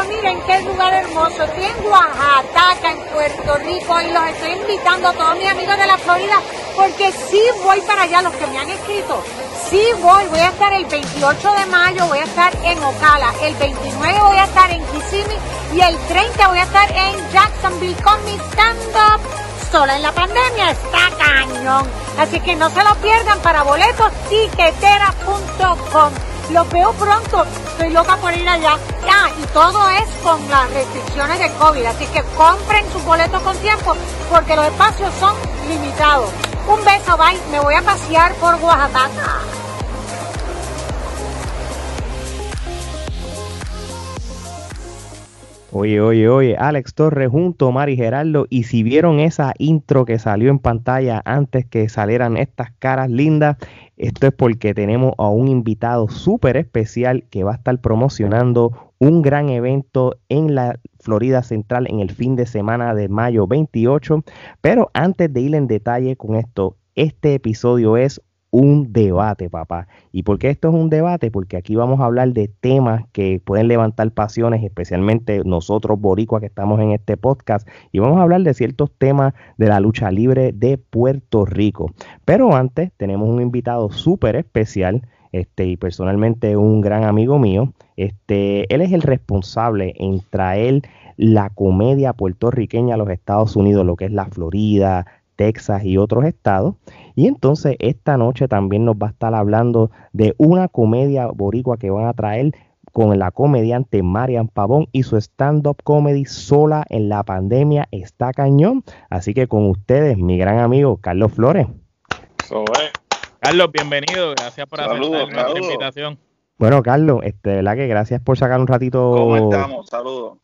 Pero miren qué lugar hermoso. Estoy en Oaxaca, en Puerto Rico, y los estoy invitando a todos mis amigos de la Florida, porque sí voy para allá, los que me han escrito. Sí voy, voy a estar el 28 de mayo, voy a estar en Ocala, el 29 voy a estar en Kissimmee y el 30 voy a estar en Jacksonville con mi stand-up sola en la pandemia está cañón. Así que no se lo pierdan para boletos tiquetera.com. Lo veo pronto, estoy loca por ir allá. Y todo es con las restricciones de COVID, así que compren sus boletos con tiempo porque los espacios son limitados. Un beso, bye, me voy a pasear por Oaxaca. Oye, oye, oye, Alex Torres junto a Mari Geraldo. Y si vieron esa intro que salió en pantalla antes que salieran estas caras lindas, esto es porque tenemos a un invitado súper especial que va a estar promocionando un gran evento en la Florida Central en el fin de semana de mayo 28. Pero antes de ir en detalle con esto, este episodio es un debate, papá. ¿Y por qué esto es un debate? Porque aquí vamos a hablar de temas que pueden levantar pasiones, especialmente nosotros boricuas que estamos en este podcast, y vamos a hablar de ciertos temas de la lucha libre de Puerto Rico. Pero antes tenemos un invitado súper especial, este, y personalmente un gran amigo mío. Este, él es el responsable en traer la comedia puertorriqueña a los Estados Unidos, lo que es la Florida, Texas y otros estados. Y entonces esta noche también nos va a estar hablando de una comedia boricua que van a traer con la comediante Marian Pavón y su stand-up comedy sola en la pandemia está cañón. Así que con ustedes, mi gran amigo Carlos Flores. Carlos, bienvenido. Gracias por aceptar nuestra invitación. Bueno, Carlos, este, ¿verdad que gracias por sacar un ratito? ¿Cómo estamos? Saludos.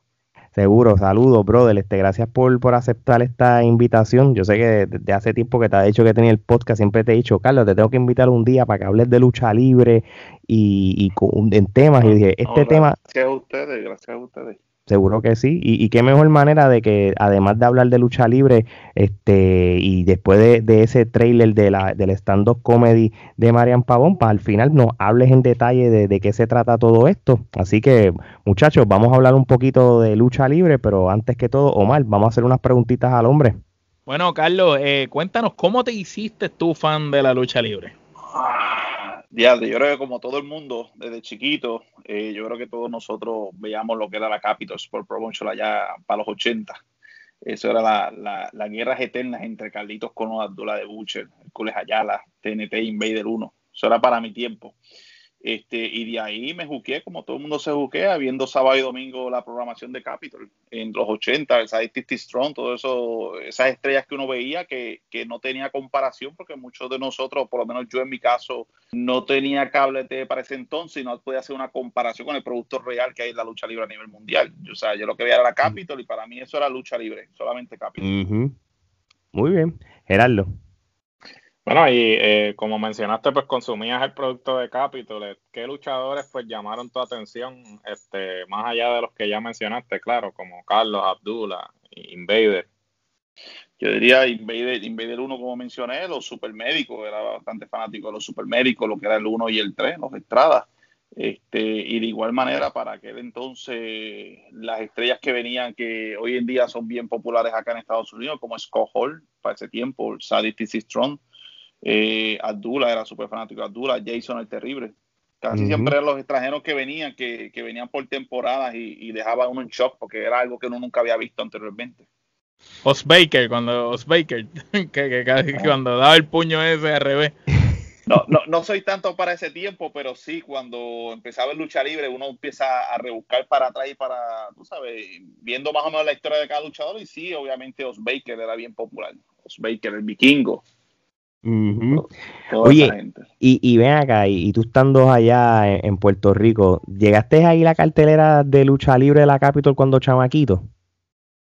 Seguro, saludos, brother. Este, gracias por, por aceptar esta invitación. Yo sé que desde hace tiempo que te ha dicho que tenía el podcast, siempre te he dicho, Carlos, te tengo que invitar un día para que hables de lucha libre y, y en temas. Y dije, este tema. Gracias a ustedes, gracias a ustedes. Seguro que sí. Y, qué mejor manera de que, además de hablar de lucha libre, este, y después de, ese trailer de la, del stand-up comedy de Marian Pavón, para al final nos hables en detalle de, qué se trata todo esto. Así que, muchachos, vamos a hablar un poquito de lucha libre, pero antes que todo, Omar, vamos a hacer unas preguntitas al hombre. Bueno, Carlos, eh, cuéntanos, ¿cómo te hiciste tú fan de la lucha libre? Ya, yo creo que como todo el mundo, desde chiquito, eh, yo creo que todos nosotros veíamos lo que era la Capitol Sport Promotion allá para los 80. Eso era las la, la guerras eternas entre Carlitos Cono, Abdullah de Butcher, Hercules Ayala, TNT Invader 1. Eso era para mi tiempo. Este, y de ahí me juqué, como todo el mundo se juquea, viendo sábado y domingo la programación de Capitol en los 80, el Side Strong, todo eso, esas estrellas que uno veía que, que, no tenía comparación, porque muchos de nosotros, por lo menos yo en mi caso, no tenía cable de para ese entonces y no podía hacer una comparación con el producto real que hay en la lucha libre a nivel mundial. O sea, yo lo que veía era la Capitol y para mí eso era lucha libre, solamente Capitol. Muy bien. Gerardo. Bueno, y eh, como mencionaste, pues consumías el producto de Capitol. ¿Qué luchadores pues llamaron tu atención, este, más allá de los que ya mencionaste, claro, como Carlos, Abdullah, Invader? Yo diría Invader, Invader 1, como mencioné, los supermédicos, era bastante fanático de los supermédicos, lo que era el 1 y el 3, los Estradas. Este, y de igual manera, para aquel entonces, las estrellas que venían, que hoy en día son bien populares acá en Estados Unidos, como Scott Hall, para ese tiempo, Sadie T.C. Strong, eh, Abdullah era súper fanático de Abdullah, Jason el Terrible. Casi siempre eran los extranjeros que venían, que, venían por temporadas y, y dejaban uno en shock porque era algo que uno nunca había visto anteriormente. Os Baker, cuando Os Baker, que, ah. cuando daba el puño ese al revés. No, no, no soy tanto para ese tiempo, pero sí, cuando empezaba el lucha libre, uno empieza a rebuscar para atrás y para, tú sabes, viendo más o menos la historia de cada luchador. Y sí, obviamente Os Baker era bien popular. Os Baker, el vikingo. Oye, y, y, ven acá, y, tú estando allá en, Puerto Rico, ¿llegaste ahí la cartelera de lucha libre de la Capitol cuando chamaquito?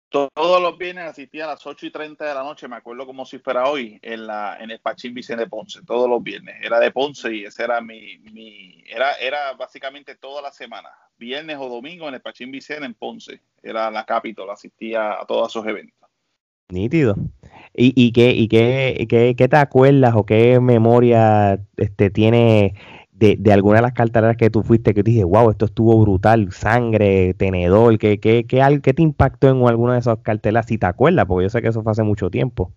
Todos los viernes asistía a las 8 y 30 de la noche, me acuerdo como si fuera hoy, en, la, en el Pachín Vicente Ponce, todos los viernes. Era de Ponce y ese era mi, mi era, era básicamente toda la semana, viernes o domingo en el Pachín Vicente en Ponce. Era la Capitol, asistía a todos esos eventos. Nítido. ¿Y, y, qué, y qué, qué, te acuerdas o qué memoria este, tiene de, de alguna de las carteleras que tú fuiste que te dije, wow, esto estuvo brutal, sangre, tenedor, ¿qué, qué, qué, qué te impactó en alguna de esas cartelas? Si te acuerdas, porque yo sé que eso fue hace mucho tiempo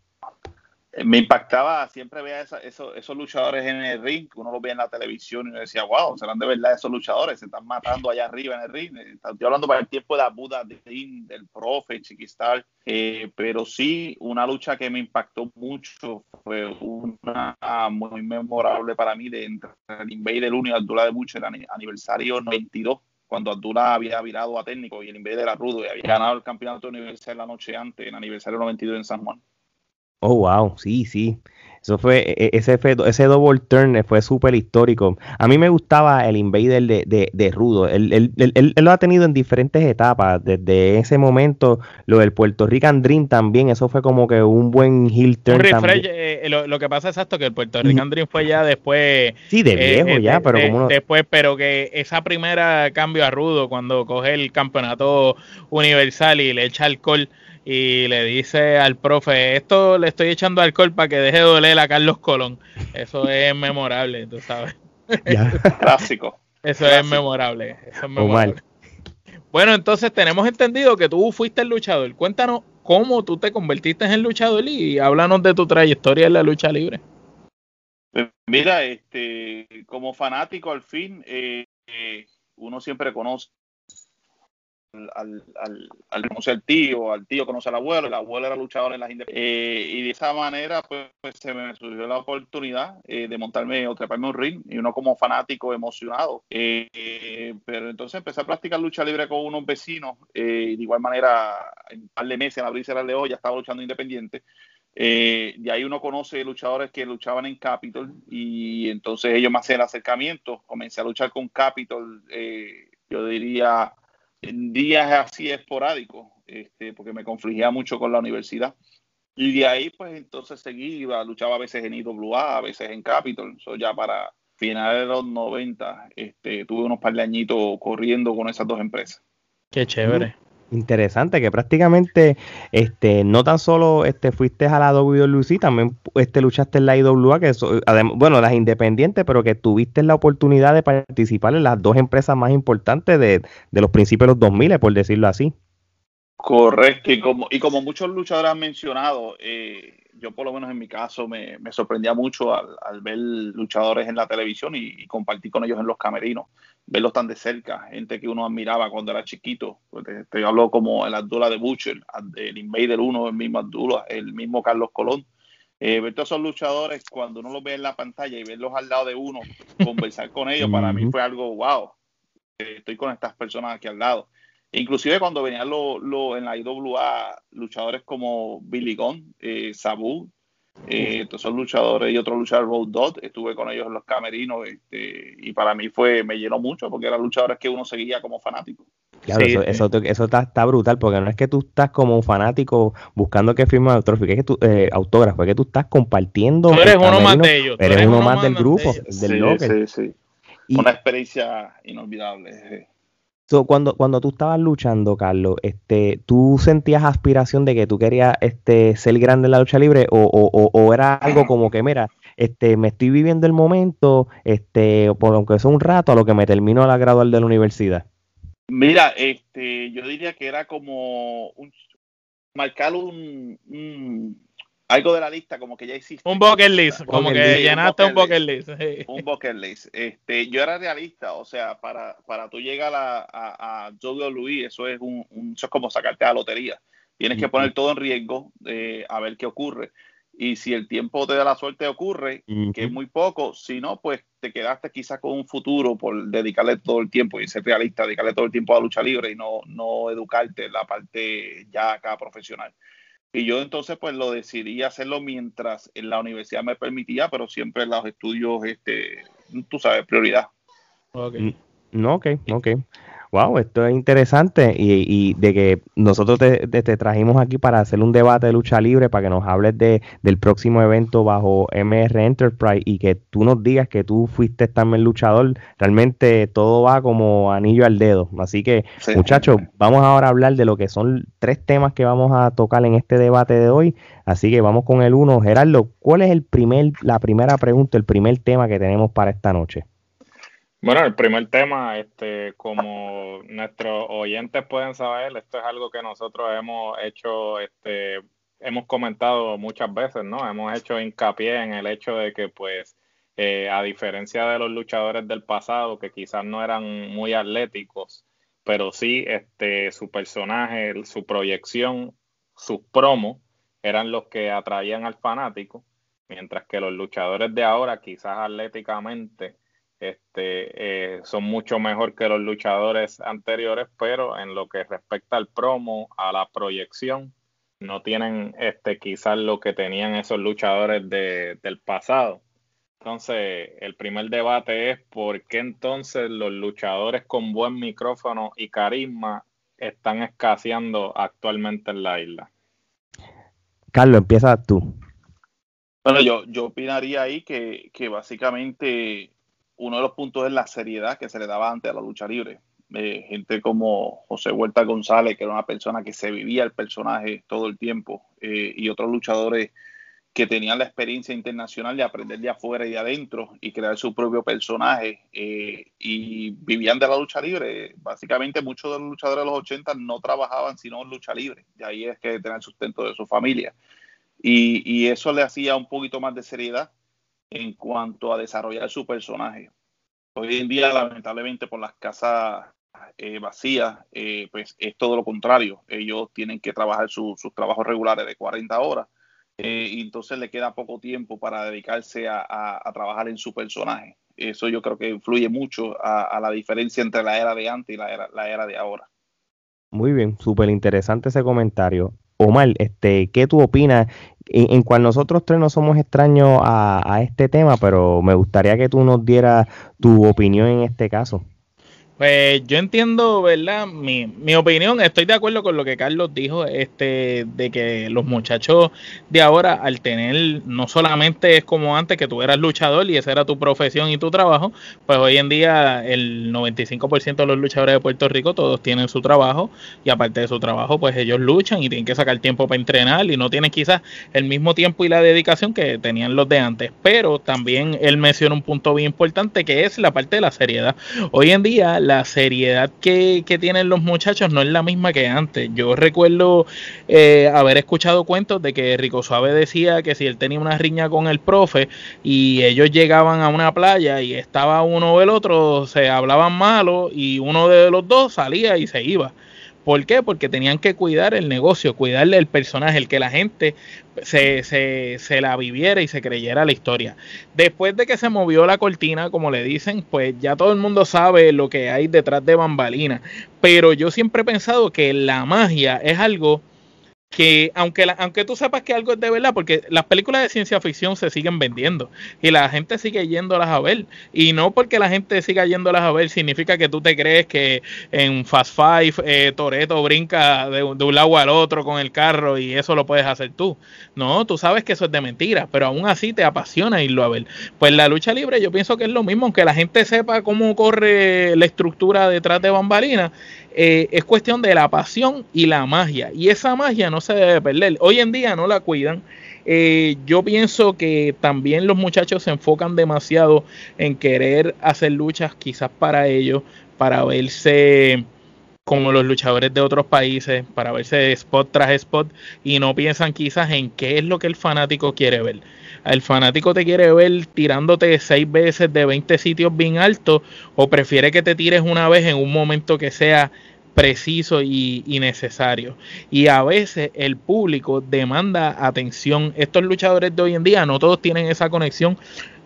me impactaba, siempre veía esos, luchadores en el ring, uno los veía en la televisión y uno decía, wow, serán de verdad esos luchadores, se están matando allá arriba en el ring. Estoy hablando para el tiempo de la Buda, del profe, Chiquistar, eh, pero sí, una lucha que me impactó mucho fue una muy memorable para mí de entre el Invader 1 y Abdullah de Butcher, aniversario 92 cuando Abdullah había virado a técnico y el Invader era rudo y había ganado el campeonato universal la noche antes, en aniversario 92 en San Juan. Oh, wow, sí, sí. Eso fue, e, e, ese, ese double turn fue súper histórico. A mí me gustaba el Invader de, de, de Rudo. Él, él, él, lo ha tenido en diferentes etapas. Desde ese momento, lo del Puerto Rican Dream también, eso fue como que un buen heel turn. Eh, eh, lo, que pasa es esto, que el Puerto Rican Dream fue ya después. Sí, de eh, viejo ya, pero como Después, pero que esa primera cambio a Rudo, cuando coge el campeonato universal y le echa alcohol y le dice al profe, esto le estoy echando alcohol para que deje de doler a Carlos Colón. Eso es memorable, tú sabes. Clásico. Eso es memorable. Eso es memorable. Bueno, entonces tenemos entendido que tú fuiste el luchador. Cuéntanos cómo tú te convertiste en luchador y háblanos de tu trayectoria en la lucha libre. Pues mira, este, como fanático al fin, eh, eh, uno siempre conoce al, al, al, tío, al tío conoce al abuelo, el abuelo era luchador en las eh, y de esa manera pues, pues, se me surgió la oportunidad eh, de montarme o treparme un ring y uno como fanático emocionado. Eh, pero entonces empecé a practicar lucha libre con unos vecinos y de igual manera en un par de meses en abrirse la Leo ya estaba luchando independiente. Eh, de ahí uno conoce luchadores que luchaban en Capitol y entonces ellos me hacen el acercamiento. Comencé a luchar con Capitol, yo diría días así esporádicos, este, porque me confligía mucho con la universidad. Y de ahí, pues entonces seguí, luchaba a veces en IWA, a veces en Capitol. So, ya para finales de los 90, este, tuve unos par de añitos corriendo con esas dos empresas. Qué chévere interesante que prácticamente este no tan solo este fuiste a la WWE también este luchaste en la IWA que bueno las independientes pero que tuviste la oportunidad de participar en las dos empresas más importantes de, de los principios de los 2000 por decirlo así correcto y como y como muchos luchadores han mencionado eh, yo por lo menos en mi caso me, sorprendía mucho al, ver luchadores en la televisión y, compartir con ellos en los camerinos, verlos tan de cerca, gente que uno admiraba cuando era chiquito. Pues te, hablo como el Abdullah de Butcher, el Invader 1, el mismo Abdullah, el mismo Carlos Colón. Eh, ver todos esos luchadores cuando uno los ve en la pantalla y verlos al lado de uno, conversar con ellos, para mí fue algo wow. Estoy con estas personas aquí al lado. Inclusive cuando venían lo, lo, en la IWA luchadores como Billy Gunn, eh, Sabu, eh, todos esos luchadores y otros luchadores Road Dot, estuve con ellos en los camerinos este, y para mí fue me llenó mucho porque eran luchadores que uno seguía como fanático. Claro, eso, eso, eso está, brutal porque no es que tú estás como un fanático buscando que firme autógrafo, que tú, eh, autógrafo, es que tú estás compartiendo. Tú eres uno más de ellos. Eres, uno, más del grupo, del sí, Sí, sí. Una experiencia inolvidable cuando, cuando tú estabas luchando, Carlos, este, ¿tú sentías aspiración de que tú querías este, ser grande en la lucha libre o, o, o, era algo como que, mira, este, me estoy viviendo el momento, este, por aunque sea un rato, a lo que me termino la gradual de la universidad? Mira, este, yo diría que era como un, marcar un, algo de la lista como que ya existe. Un bucket list, como que llenaste un bucket list. Un bucket list. Este, yo era realista, o sea, para, para tú llegar a, a, a WWE, eso es un, eso es como sacarte a la lotería. Tienes que poner todo en riesgo de a ver qué ocurre. Y si el tiempo te da la suerte ocurre, que es muy poco, si no, pues te quedaste quizás con un futuro por dedicarle todo el tiempo y ser realista, dedicarle todo el tiempo a la lucha libre y no, no educarte en la parte ya acá profesional. Y yo entonces pues lo decidí hacerlo mientras en la universidad me permitía, pero siempre en los estudios, este, tú sabes, prioridad. Okay. Mm, no, ok, ok. Wow, esto es interesante y, de que nosotros te, trajimos aquí para hacer un debate de lucha libre, para que nos hables de, del próximo evento bajo MR Enterprise y que tú nos digas que tú fuiste también luchador. Realmente todo va como anillo al dedo. Así que, muchachos, vamos ahora a hablar de lo que son tres temas que vamos a tocar en este debate de hoy. Así que vamos con el uno. Gerardo, ¿cuál es el primer, la primera pregunta, el primer tema que tenemos para esta noche? Bueno, el primer tema, este, como nuestros oyentes pueden saber, esto es algo que nosotros hemos hecho, este, hemos comentado muchas veces, ¿no? Hemos hecho hincapié en el hecho de que, pues, eh, a diferencia de los luchadores del pasado, que quizás no eran muy atléticos, pero sí, este, su personaje, su proyección, sus promos eran los que atraían al fanático, mientras que los luchadores de ahora, quizás atléticamente, este, eh, son mucho mejor que los luchadores anteriores, pero en lo que respecta al promo, a la proyección, no tienen este, quizás lo que tenían esos luchadores del pasado. Entonces, el primer debate es por qué entonces los luchadores con buen micrófono y carisma están escaseando actualmente en la isla. Carlos, empieza tú. Bueno, yo, yo opinaría ahí que, que básicamente uno de los puntos es la seriedad que se le daba antes a la lucha libre. Eh, gente como José Huerta González, que era una persona que se vivía el personaje todo el tiempo, eh, y otros luchadores que tenían la experiencia internacional de aprender de afuera y de adentro y crear su propio personaje eh, y vivían de la lucha libre. Básicamente muchos de los luchadores de los 80 no trabajaban sino en lucha libre, de ahí es que tenían sustento de su familia. Y, y eso le hacía un poquito más de seriedad en cuanto a desarrollar su personaje. Hoy en día, lamentablemente, por las casas eh, vacías, eh, pues es todo lo contrario. Ellos tienen que trabajar sus trabajos regulares de 40 horas eh, y entonces le queda poco tiempo para dedicarse a, trabajar en su personaje. Eso yo creo que influye mucho a, la diferencia entre la era de antes y la era, la era de ahora. Muy bien, súper interesante ese comentario. Omar, este, ¿qué tú opinas? En, en cual nosotros tres no somos extraños a, a este tema, pero me gustaría que tú nos dieras tu opinión en este caso. Pues yo entiendo, ¿verdad? Mi, mi, opinión, estoy de acuerdo con lo que Carlos dijo, este, de que los muchachos de ahora, al tener, no solamente es como antes que tú eras luchador y esa era tu profesión y tu trabajo, pues hoy en día el 95% de los luchadores de Puerto Rico todos tienen su trabajo y aparte de su trabajo, pues ellos luchan y tienen que sacar tiempo para entrenar y no tienen quizás el mismo tiempo y la dedicación que tenían los de antes. Pero también él menciona un punto bien importante que es la parte de la seriedad. Hoy en día, la seriedad que, tienen los muchachos no es la misma que antes. Yo recuerdo eh, haber escuchado cuentos de que Rico Suave decía que si él tenía una riña con el profe y ellos llegaban a una playa y estaba uno o el otro, se hablaban malo y uno de los dos salía y se iba. ¿Por qué? Porque tenían que cuidar el negocio, cuidarle el personaje, el que la gente se, se, se, la viviera y se creyera la historia. Después de que se movió la cortina, como le dicen, pues ya todo el mundo sabe lo que hay detrás de bambalina. Pero yo siempre he pensado que la magia es algo que aunque, aunque tú sepas que algo es de verdad, porque las películas de ciencia ficción se siguen vendiendo y la gente sigue yéndolas a ver. Y no porque la gente siga yéndolas a ver significa que tú te crees que en Fast Five eh, Toreto brinca de, un lado al otro con el carro y eso lo puedes hacer tú. No, tú sabes que eso es de mentira, pero aún así te apasiona irlo a ver. Pues la lucha libre yo pienso que es lo mismo, aunque la gente sepa cómo corre la estructura detrás de bambalina, eh, es cuestión de la pasión y la magia. Y esa magia no se debe perder. Hoy en día no la cuidan. Eh, yo pienso que también los muchachos se enfocan demasiado en querer hacer luchas quizás para ellos, para verse como los luchadores de otros países, para verse spot tras spot y no piensan quizás en qué es lo que el fanático quiere ver. El fanático te quiere ver tirándote seis veces de 20 sitios bien altos o prefiere que te tires una vez en un momento que sea preciso y, necesario. Y a veces el público demanda atención. Estos luchadores de hoy en día no todos tienen esa conexión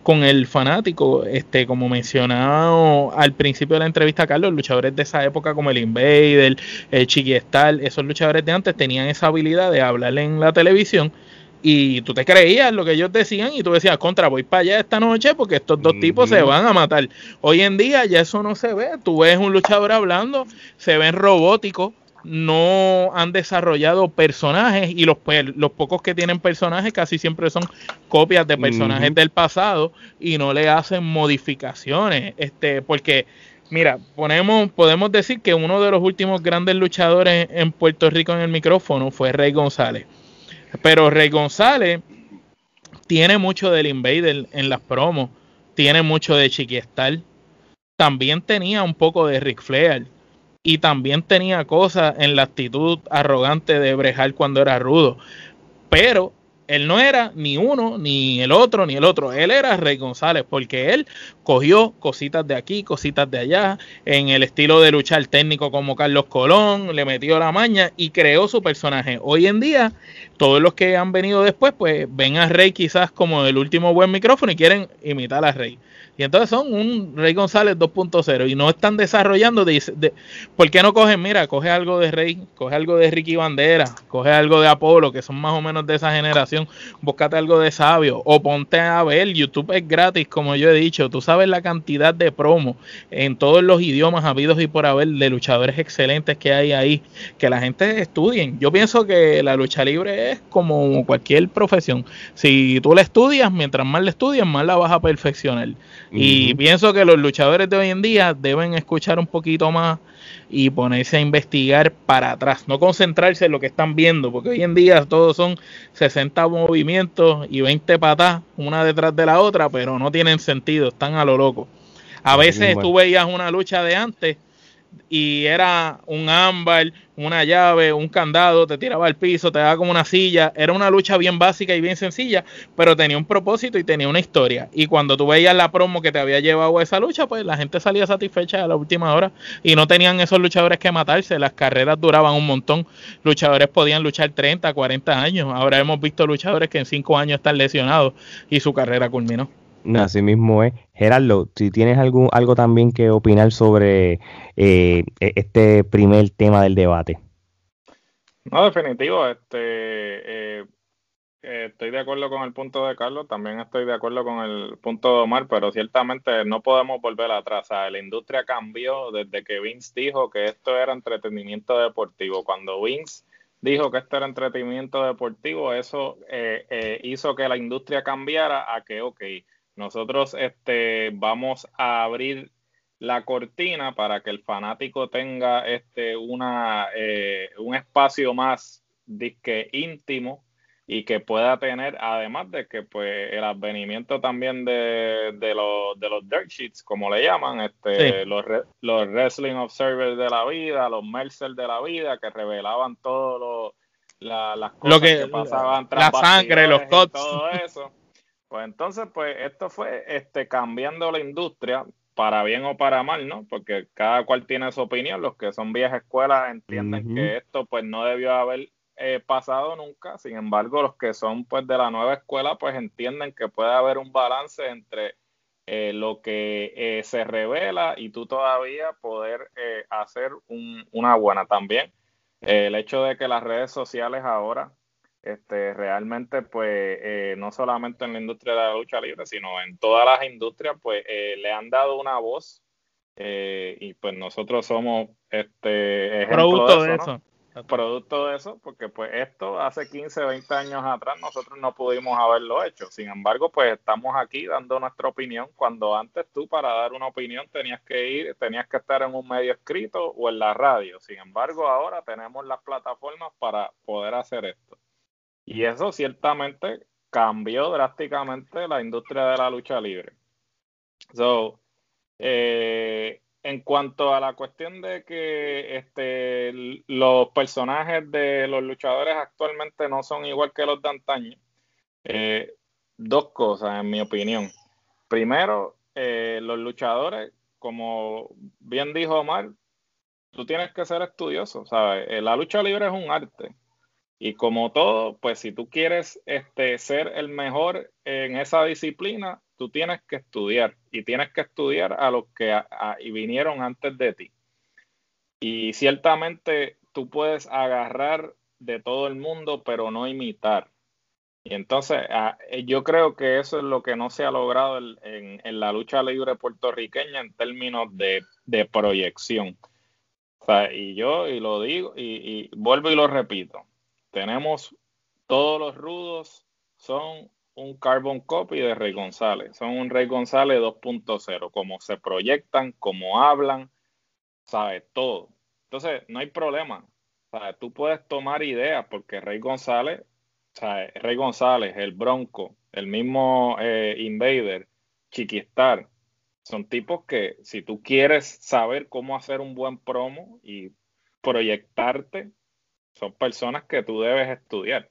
con el fanático, este, como mencionado al principio de la entrevista, Carlos, luchadores de esa época como el Invader, el Chiquistal, esos luchadores de antes tenían esa habilidad de hablar en la televisión y tú te creías lo que ellos decían y tú decías, contra, voy para allá esta noche porque estos dos tipos se van a matar. Hoy en día ya eso no se ve, tú ves un luchador hablando, se ven robóticos, no han desarrollado personajes y los, los pocos que tienen personajes casi siempre son copias de personajes del pasado y no le hacen modificaciones, este, porque mira, ponemos, podemos decir que uno de los últimos grandes luchadores en Puerto Rico en el micrófono fue Rey González pero Rey González tiene mucho del Invader en las promos, tiene mucho de Chiquiestal. también tenía un poco de Ric Flair y también tenía cosas en la actitud arrogante de Brejal cuando era rudo. Pero él no era ni uno, ni el otro, ni el otro. Él era Rey González, porque él cogió cositas de aquí, cositas de allá, en el estilo de luchar técnico como Carlos Colón, le metió la maña y creó su personaje. Hoy en día, todos los que han venido después, pues ven a Rey quizás como el último buen micrófono y quieren imitar a Rey. Y entonces son un Rey González 2.0 y no están desarrollando. De, ¿Por qué no cogen? Mira, coge algo de Rey, coge algo de Ricky Bandera, coge algo de Apolo, que son más o menos de esa generación. Búscate algo de sabio o ponte a ver. YouTube es gratis, como yo he dicho. Tú sabes la cantidad de promo en todos los idiomas habidos y por haber de luchadores excelentes que hay ahí. Que la gente estudien. Yo pienso que la lucha libre es como cualquier profesión. Si tú la estudias, mientras más la estudias, más la vas a perfeccionar. Y pienso que los luchadores de hoy en día deben escuchar un poquito más y ponerse a investigar para atrás, no concentrarse en lo que están viendo, porque hoy en día todos son 60 movimientos y 20 patas una detrás de la otra, pero no tienen sentido, están a lo loco. A veces tú veías una lucha de antes y era un ámbar, una llave, un candado, te tiraba al piso, te daba como una silla. Era una lucha bien básica y bien sencilla, pero tenía un propósito y tenía una historia. Y cuando tú veías la promo que te había llevado a esa lucha, pues la gente salía satisfecha a la última hora y no tenían esos luchadores que matarse. Las carreras duraban un montón. Luchadores podían luchar 30, 40 años. Ahora hemos visto luchadores que en 5 años están lesionados y su carrera culminó. Así mismo es. Gerardo, si tienes algún, algo también que opinar sobre eh, e, este primer tema del debate. No, definitivo. Este, eh, eh, estoy de acuerdo con el punto de Carlos, también estoy de acuerdo con el punto de Omar, pero ciertamente no podemos volver atrás. la industria cambió desde que Vince dijo que esto era entretenimiento deportivo. Cuando Vince dijo que esto era entretenimiento deportivo, eso hizo que la industria cambiara a que, ok, nosotros este, vamos a abrir la cortina para que el fanático tenga este, una, eh, un espacio más disque íntimo y que pueda tener, además de que pues el advenimiento también de, de, los, de los dirt sheets, como le llaman, este, los, los wrestling observers de la vida, los Mercer de la vida, que revelaban todo lo, las cosas que, pasaban tras la sangre, los cuts. todo eso. Pues entonces, pues esto fue este, cambiando la industria para bien o para mal, ¿no? Porque cada cual tiene su opinión. Los que son viejas escuelas entienden que esto pues no debió haber eh, pasado nunca. Sin embargo, los que son pues de la nueva escuela pues entienden que puede haber un balance entre eh, lo que eh, se revela y tú todavía poder hacer una buena también. el hecho de que las redes sociales ahora este, realmente, pues, eh, no solamente en la industria de la lucha libre, sino en todas las industrias, pues, eh, le han dado una voz eh, y pues nosotros somos este producto de eso. Producto de eso, porque pues esto hace 15, 20 años atrás nosotros no pudimos haberlo hecho. Sin embargo, pues estamos aquí dando nuestra opinión cuando antes tú para dar una opinión tenías que ir, tenías que estar en un medio escrito o en la radio. Sin embargo, ahora tenemos las plataformas para poder hacer esto. Y eso ciertamente cambió drásticamente la industria de la lucha libre. So, eh, en cuanto a la cuestión de que este, los personajes de los luchadores actualmente no son igual que los de antaño, eh, dos cosas en mi opinión. Primero, eh, los luchadores, como bien dijo Omar, tú tienes que ser estudioso, ¿sabes? La lucha libre es un arte. Y como todo, pues si tú quieres este, ser el mejor en esa disciplina, tú tienes que estudiar y tienes que estudiar a los que vinieron antes de ti. Y ciertamente tú puedes agarrar de todo el mundo, pero no imitar. Y entonces eh, yo creo que eso es lo que no se ha logrado en, la lucha libre puertorriqueña en términos de, proyección. y yo y lo digo y vuelvo y lo repito tenemos todos los rudos son un carbon copy de Rey González, son un Rey González 2.0, como se proyectan, como hablan, sabe todo. Entonces, no hay problema. Tú puedes tomar ideas porque Rey González, Rey González, el Bronco, el mismo eh, Invader, Chiquistar, son tipos que si tú quieres saber cómo hacer un buen promo y proyectarte, son personas que tú debes estudiar,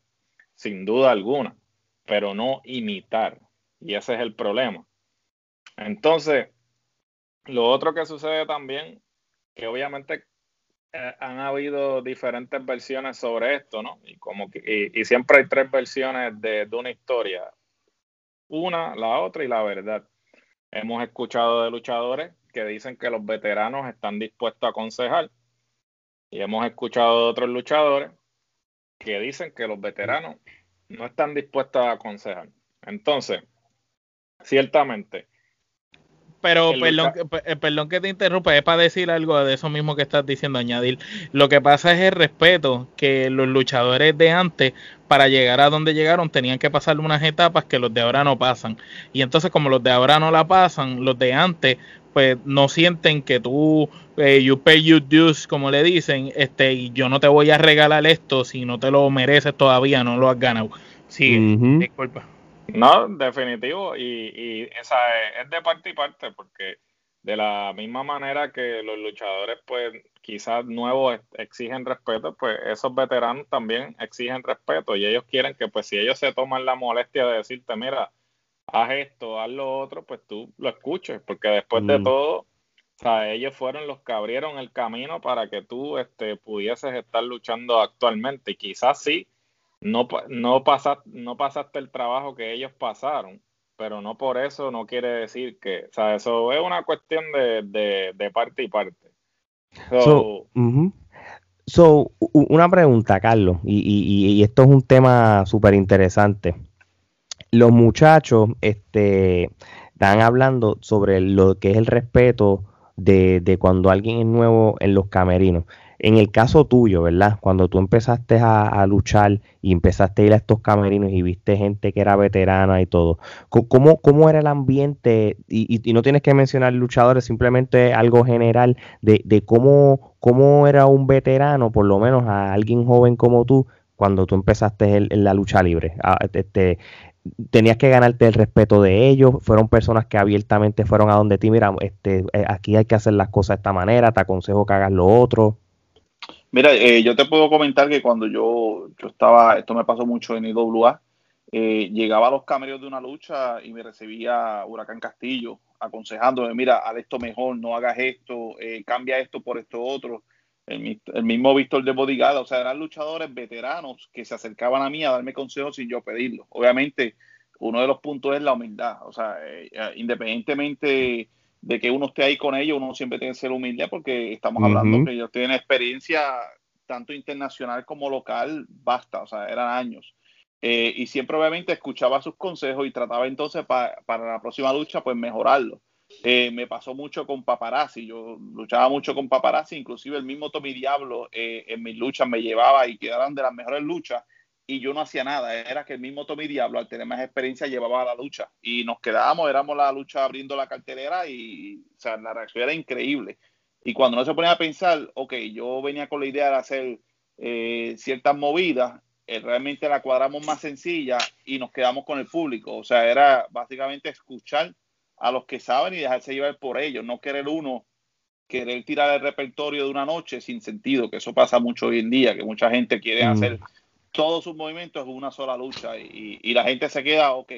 sin duda alguna, pero no imitar. Y ese es el problema. Entonces, lo otro que sucede también, que obviamente eh, han habido diferentes versiones sobre esto, ¿no? Y, como que, y, siempre hay tres versiones de, de, una historia. Una, la otra y la verdad. Hemos escuchado de luchadores que dicen que los veteranos están dispuestos a aconsejar. Y hemos escuchado de otros luchadores que dicen que los veteranos no están dispuestos a aconsejar. Entonces, ciertamente, pero perdón, eh, perdón que te interrumpa, es para decir algo de eso mismo que estás diciendo, añadir. Lo que pasa es el respeto que los luchadores de antes, para llegar a donde llegaron, tenían que pasar unas etapas que los de ahora no pasan. Y entonces, como los de ahora no la pasan, los de antes, pues no sienten que tú, eh, you pay your dues, como le dicen, este, y yo no te voy a regalar esto si no te lo mereces todavía, no lo has ganado. Sí, disculpa. No, definitivo, y, esa es, de parte y parte, porque de la misma manera que los luchadores, pues quizás nuevos exigen respeto, pues esos veteranos también exigen respeto y ellos quieren que, pues si ellos se toman la molestia de decirte, mira, haz esto, haz lo otro, pues tú lo escuches, porque después de mm. todo, o sea, ellos fueron los que abrieron el camino para que tú este, pudieses estar luchando actualmente y quizás sí no, no, pasaste, no pasaste el trabajo que ellos pasaron, pero no por eso no quiere decir que, o sea, eso es una cuestión de, de, parte y parte. So, una pregunta, Carlos, y, y, y esto es un tema súper interesante. Los muchachos este, están hablando sobre lo que es el respeto de, de cuando alguien es nuevo en los camerinos. En el caso tuyo, ¿verdad? Cuando tú empezaste a, luchar y empezaste a ir a estos camerinos y viste gente que era veterana y todo, ¿cómo, cómo era el ambiente? Y, no tienes que mencionar luchadores, simplemente algo general de, de cómo, cómo era un veterano, por lo menos a alguien joven como tú, cuando tú empezaste en, la lucha libre. Ah, este, tenías que ganarte el respeto de ellos, fueron personas que abiertamente fueron a donde ti, mira, este, eh, aquí hay que hacer las cosas de esta manera, te aconsejo que hagas lo otro. Mira, eh, yo te puedo comentar que cuando yo, yo estaba, esto me pasó mucho en IWA, eh, llegaba a los camerios de una lucha y me recibía Huracán Castillo aconsejándome, mira, haz esto mejor, no hagas esto, eh, cambia esto por esto otro. El, mismo Víctor de Bodigada, o sea, eran luchadores veteranos que se acercaban a mí a darme consejos sin yo pedirlo. Obviamente, uno de los puntos es la humildad, o sea, independientemente de que uno esté ahí con ellos, uno siempre tiene que ser humilde porque estamos hablando que ellos tienen experiencia tanto internacional como local, basta, o sea, eran años. Eh, y siempre obviamente escuchaba sus consejos y trataba entonces para la próxima lucha pues mejorarlo. Eh, me pasó mucho con paparazzi, yo luchaba mucho con paparazzi, inclusive el mismo Tommy Diablo eh, en mis luchas me llevaba y quedaron de las mejores luchas y yo no hacía nada. Era que el mismo Tommy Diablo, al tener más experiencia, llevaba a la lucha. Y nos quedábamos, éramos la lucha abriendo la cartelera y, o sea, la reacción era increíble. Y cuando no se ponía a pensar, ok, yo venía con la idea de hacer eh, ciertas movidas, realmente la cuadramos más sencilla y nos quedamos con el público. O sea, era básicamente escuchar a los que saben y dejarse llevar por ellos, no querer uno querer tirar el repertorio de una noche sin sentido, que eso pasa mucho hoy en día, que mucha gente quiere mm. hacer todos sus movimientos es una sola lucha y, la gente se queda, ok,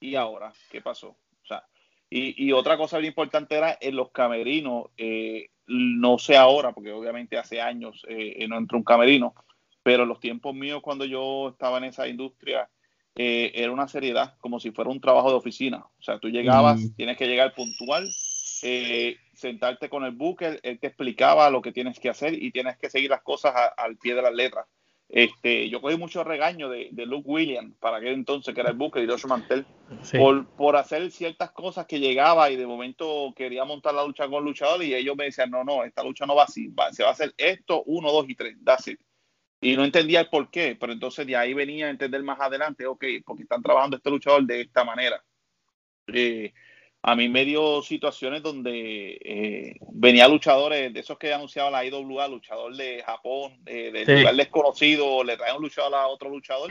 ¿y ahora qué pasó? O sea, y, otra cosa bien importante era en los camerinos, eh, no sé ahora, porque obviamente hace años eh, no entró un camerino, pero en los tiempos míos cuando yo estaba en esa industria, eh, era una seriedad, como si fuera un trabajo de oficina. O sea, tú llegabas, mm. tienes que llegar puntual, sentarte con el booker, él te explicaba lo que tienes que hacer y tienes que seguir las cosas al pie de las letras. Este, yo cogí mucho regaño de, Luke Williams, para aquel entonces que era el buque y Josh Mantel, por, por hacer ciertas cosas que llegaba y de momento quería montar la lucha con luchador y ellos me decían, no, no, esta lucha no va así, se va a hacer esto, uno, dos y tres, that's it. Y no entendía el por qué, pero entonces de ahí venía a entender más adelante, ok, porque están trabajando este luchador de esta manera. Eh, a mí me dio situaciones donde eh, venía luchadores de esos que anunciaba la IWA, luchador de Japón, de lugar desconocido, le traían un luchador a otro luchador.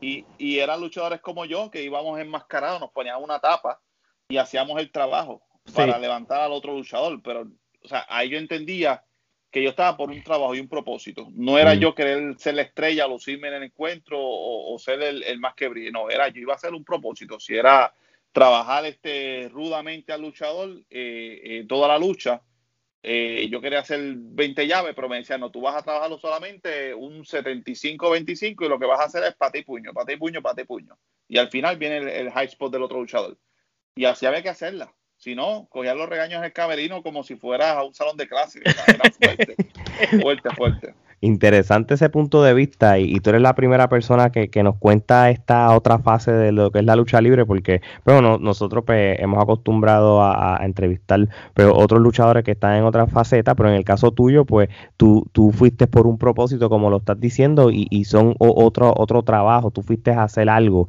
Y, y, eran luchadores como yo que íbamos enmascarados, nos ponían una tapa y hacíamos el trabajo. para levantar al otro luchador, pero o sea, ahí yo entendía que yo estaba por un trabajo y un propósito. No era mm. yo querer ser la estrella, lucirme en el encuentro o, ser el, más que brille. No, era yo iba a hacer un propósito. Si era trabajar este rudamente al luchador eh, eh, toda la lucha, eh, yo quería hacer 20 llaves, pero me decían, no, tú vas a trabajarlo solamente un 75-25 y lo que vas a hacer es pate y puño, pate y puño, pate y puño. Y al final viene el high spot del otro luchador. Y así había que hacerla. Si no, cogían los regaños en el como si fuera a un salón de clase. Era fuerte, fuerte, fuerte. Interesante ese punto de vista y, tú eres la primera persona que, nos cuenta esta otra fase de lo que es la lucha libre porque bueno, nosotros pues, hemos acostumbrado a, entrevistar pero otros luchadores que están en otra faceta, pero en el caso tuyo pues tú, tú fuiste por un propósito como lo estás diciendo y, y son otro, otro trabajo, tú fuiste a hacer algo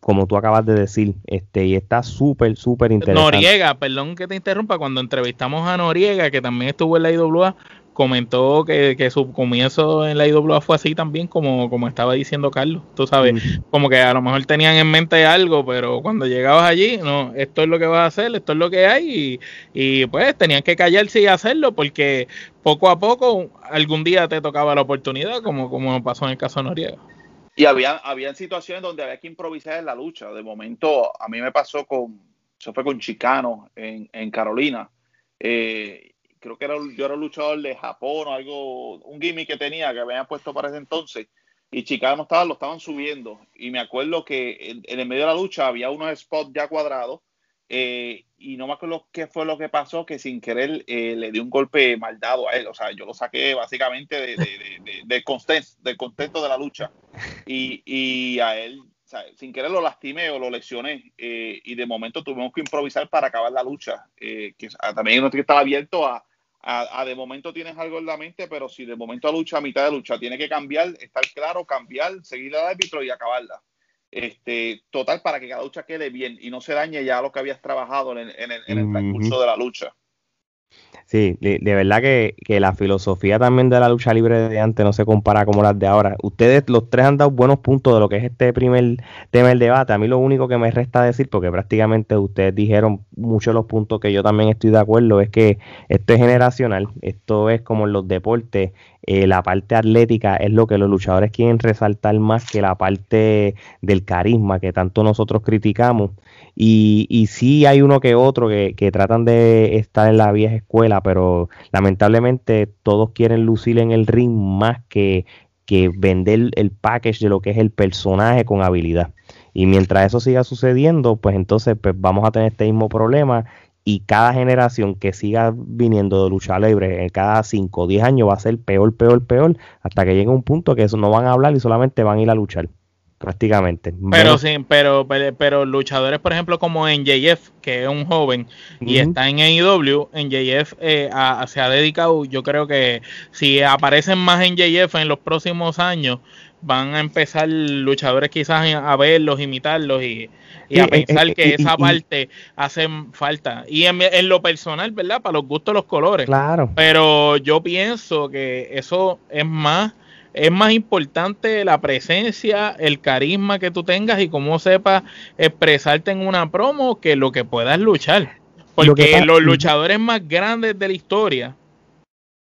como tú acabas de decir, este, y está súper, súper interesante. Noriega, perdón que te interrumpa, cuando entrevistamos a Noriega, que también estuvo en la IWA, comentó que, su comienzo en la IWA fue así también, como, como estaba diciendo Carlos, tú sabes, mm. como que a lo mejor tenían en mente algo, pero cuando llegabas allí, no, esto es lo que vas a hacer, esto es lo que hay, y, y pues tenían que callarse y hacerlo, porque poco a poco algún día te tocaba la oportunidad, como, como pasó en el caso de Noriega. Y había, había situaciones donde había que improvisar en la lucha. De momento, a mí me pasó con, eso fue con Chicano en, en Carolina. Eh, creo que era, yo era luchador de Japón o algo, un gimmick que tenía que habían puesto para ese entonces. Y Chicano estaba, lo estaban subiendo. Y me acuerdo que en, en el medio de la lucha había unos spots ya cuadrados eh, y no me acuerdo qué fue lo que pasó, que sin querer eh, le dio un golpe maldado a él. O sea, yo lo saqué básicamente de, de, del, contexto, de la lucha. Y, a él, sin querer lo lastimé o lo lesioné. Eh, y de momento tuvimos que improvisar para acabar la lucha. que también no estar abierto a, a, de momento tienes algo en la mente, pero si de momento a lucha, a mitad de lucha, tiene que cambiar, estar claro, cambiar, seguir al árbitro y acabarla este, total para que cada lucha quede bien y no se dañe ya lo que habías trabajado en el, en transcurso de la lucha. Sí, de, verdad que, la filosofía también de la lucha libre de antes no se compara como las de ahora. Ustedes los tres han dado buenos puntos de lo que es este primer tema del debate. A mí lo único que me resta decir, porque prácticamente ustedes dijeron muchos de los puntos que yo también estoy de acuerdo, es que esto es generacional, esto es como en los deportes, eh, la parte atlética es lo que los luchadores quieren resaltar más que la parte del carisma que tanto nosotros criticamos. Y, y sí hay uno que otro que, que, tratan de estar en la vieja escuela, pero lamentablemente todos quieren lucir en el ring más que, que vender el package de lo que es el personaje con habilidad. Y mientras eso siga sucediendo, pues entonces pues vamos a tener este mismo problema y cada generación que siga viniendo de lucha libre en cada 5 o 10 años va a ser peor, peor, peor, hasta que llegue un punto que eso no van a hablar y solamente van a ir a luchar prácticamente. Pero sí, pero, pero, luchadores, por ejemplo, como en JF, que es un joven y está en AEW, en JF eh, se ha dedicado, yo creo que si aparecen más en JF en los próximos años, van a empezar luchadores quizás a verlos, imitarlos y, a pensar que esa parte hace falta. Y en, en, lo personal, ¿verdad? Para los gustos, los colores. Claro. Pero yo pienso que eso es más es más importante la presencia, el carisma que tú tengas y cómo sepas expresarte en una promo que lo que puedas luchar. Porque los luchadores más grandes de la historia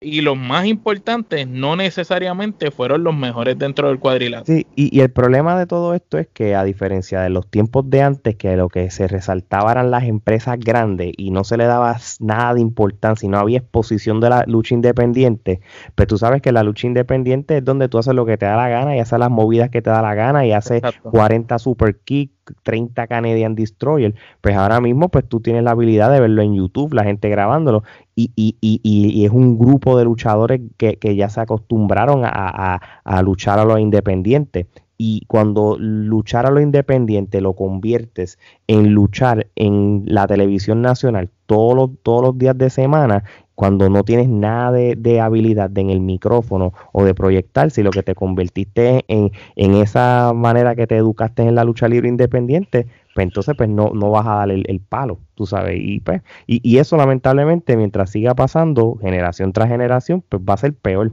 y los más importantes no necesariamente fueron los mejores dentro del cuadrilátero. Sí, y, el problema de todo esto es que a diferencia de los tiempos de antes, que lo que se resaltaba eran las empresas grandes y no se le daba nada de importancia y no había exposición de la lucha independiente, pues tú sabes que la lucha independiente es donde tú haces lo que te da la gana y haces las movidas que te da la gana y haces 40 super kicks 30 Canadian Destroyer, pues ahora mismo pues tú tienes la habilidad de verlo en YouTube, la gente grabándolo, y, y, y, y es un grupo de luchadores que, que ya se acostumbraron a, a, luchar a los independientes. Y cuando luchar a lo independiente lo conviertes en luchar en la televisión nacional todos los, todos los días de semana, cuando no tienes nada de, habilidad en el micrófono o de proyectar, si lo que te convertiste en, esa manera que te educaste en la lucha libre independiente, pues entonces pues no, no vas a dar el, palo, tú sabes, y, pues, y, eso lamentablemente mientras siga pasando, generación tras generación, pues va a ser peor.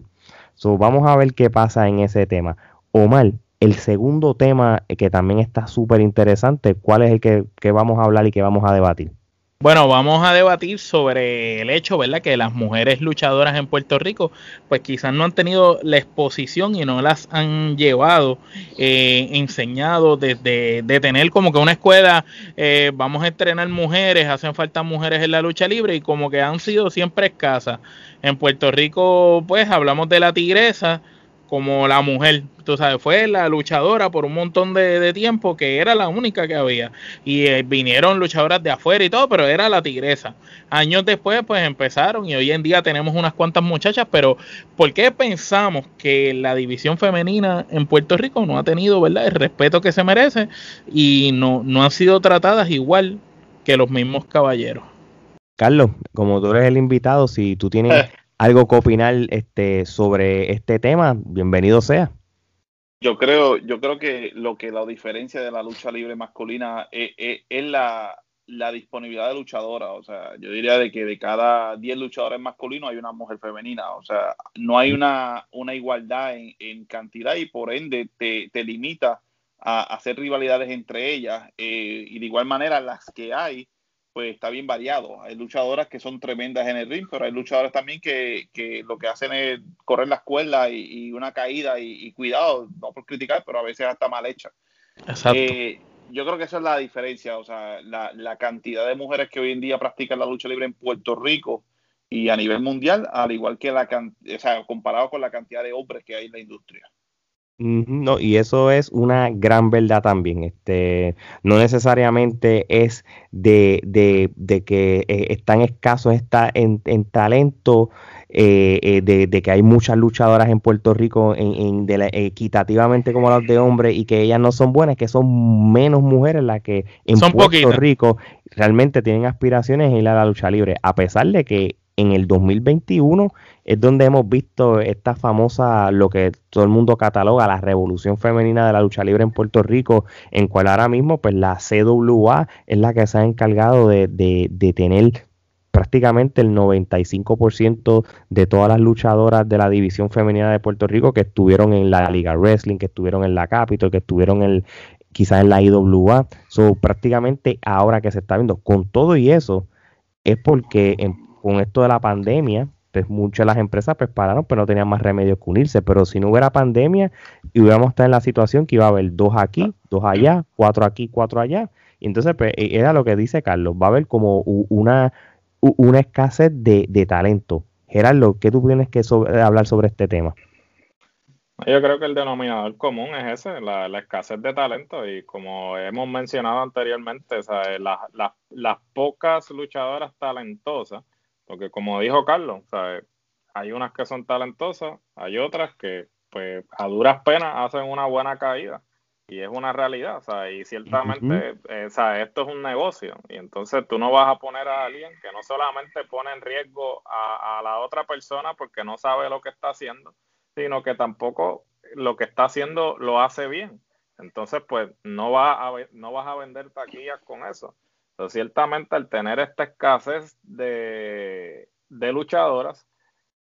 So, vamos a ver qué pasa en ese tema. Omar, el segundo tema que también está súper interesante, ¿cuál es el que, que vamos a hablar y que vamos a debatir? Bueno, vamos a debatir sobre el hecho, ¿verdad? Que las mujeres luchadoras en Puerto Rico, pues quizás no han tenido la exposición y no las han llevado, eh, enseñado desde de tener como que una escuela, eh, vamos a entrenar mujeres, hacen falta mujeres en la lucha libre y como que han sido siempre escasas. En Puerto Rico, pues hablamos de la tigresa, como la mujer, tú sabes, fue la luchadora por un montón de, tiempo que era la única que había. Y eh, vinieron luchadoras de afuera y todo, pero era la tigresa. Años después, pues empezaron y hoy en día tenemos unas cuantas muchachas, pero ¿por qué pensamos que la división femenina en Puerto Rico no ha tenido, ¿verdad?, el respeto que se merece y no, no han sido tratadas igual que los mismos caballeros. Carlos, como tú eres el invitado, si tú tienes eh algo que opinar este, sobre este tema, bienvenido sea. Yo creo, yo creo que lo que la diferencia de la lucha libre masculina es, la, disponibilidad de luchadora. O sea, yo diría de que de cada 10 luchadores masculinos hay una mujer femenina. O sea, no hay una, una igualdad en, cantidad y por ende te, te limita a, hacer rivalidades entre ellas. Eh, y de igual manera las que hay, pues está bien variado. Hay luchadoras que son tremendas en el ring, pero hay luchadores también que, lo que hacen es correr la escuela y, una caída y, cuidado, no por criticar, pero a veces hasta mal hecha. Exacto. Eh, yo creo que esa es la diferencia, o sea, la, cantidad de mujeres que hoy en día practican la lucha libre en Puerto Rico y a nivel mundial, al igual que la o sea, comparado con la cantidad de hombres que hay en la industria. No, y eso es una gran verdad también. Este, no necesariamente es de, de, de que eh, están escasos está en, en talento, eh, eh, de, que hay muchas luchadoras en Puerto Rico en, equitativamente como las de hombres y que ellas no son buenas, que son menos mujeres las que en Puerto Rico realmente tienen aspiraciones en ir a la lucha libre, a pesar de que en el 2021 es donde hemos visto esta famosa, lo que todo el mundo cataloga, la revolución femenina de la lucha libre en Puerto Rico, en cual ahora mismo pues la CWA es la que se ha encargado de, de, tener prácticamente el 95% de todas las luchadoras de la división femenina de Puerto Rico que estuvieron en la Liga Wrestling, que estuvieron en la Capitol, que estuvieron en quizás en la IWA. So, prácticamente ahora que se está viendo con todo y eso, es porque en con esto de la pandemia, pues muchas de las empresas pues pararon, pero no tenían más remedio que unirse. Pero si no hubiera pandemia, hubiéramos estado en la situación que iba a haber dos aquí, dos allá, cuatro aquí, cuatro allá. Y entonces, pues, e, era lo que dice Carlos, va a haber como una, una escasez de, de talento. Gerardo, ¿qué tú tienes que hablar sobre este tema? Yo creo que el denominador común es ese, la, escasez de talento y como hemos mencionado anteriormente, las pocas luchadoras talentosas porque como dijo Carlos, hay unas que son talentosas, hay otras que pues a duras penas hacen una buena caída. Y es una realidad, y ciertamente, eh, esto es un negocio. Y entonces tú no vas a poner a alguien que no solamente pone en riesgo a, la otra persona porque no sabe lo que está haciendo, sino que tampoco lo que está haciendo lo hace bien. Entonces, pues no, va a, no vas a vender taquillas con eso ciertamente al tener esta escasez de, luchadoras,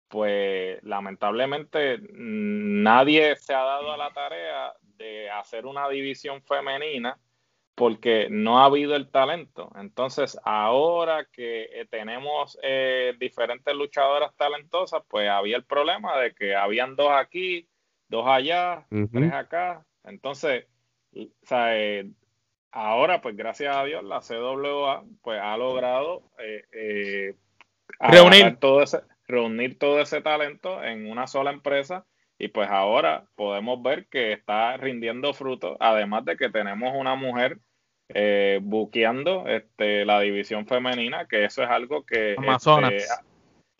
pues lamentablemente nadie se ha dado a la tarea de hacer una división femenina porque no ha habido el talento. Entonces, ahora que eh, tenemos eh, diferentes luchadoras talentosas, pues había el problema de que habían dos aquí, dos allá, tres acá. Entonces, o sea, eh, ahora, pues gracias a Dios, la CWA pues ha logrado eh, eh, reunir. todo ese reunir todo ese talento en una sola empresa. Y pues ahora podemos ver que está rindiendo frutos, además de que tenemos una mujer eh, buqueando este, la división femenina, que eso es algo que este,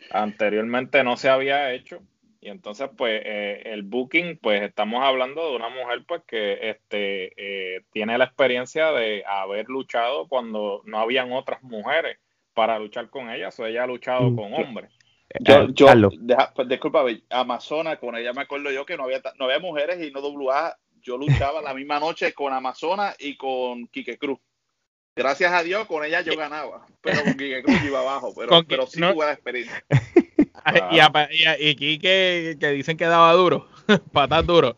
anteriormente no se había hecho y entonces, pues, eh, el booking, pues, estamos hablando de una mujer, pues, que este, eh, tiene la experiencia de haber luchado cuando no habían otras mujeres para luchar con ella, o ella ha luchado mm, con hombres. Yo, yo pues, disculpa, Amazona, con ella me acuerdo yo que no había, no había mujeres y no WA, yo luchaba la misma noche con Amazona y con Quique Cruz. Gracias a Dios, con ella yo ganaba, pero con Quique Cruz iba abajo, pero, pero sí tuve la experiencia. Y, aquí que, dicen que daba duro, patas duro.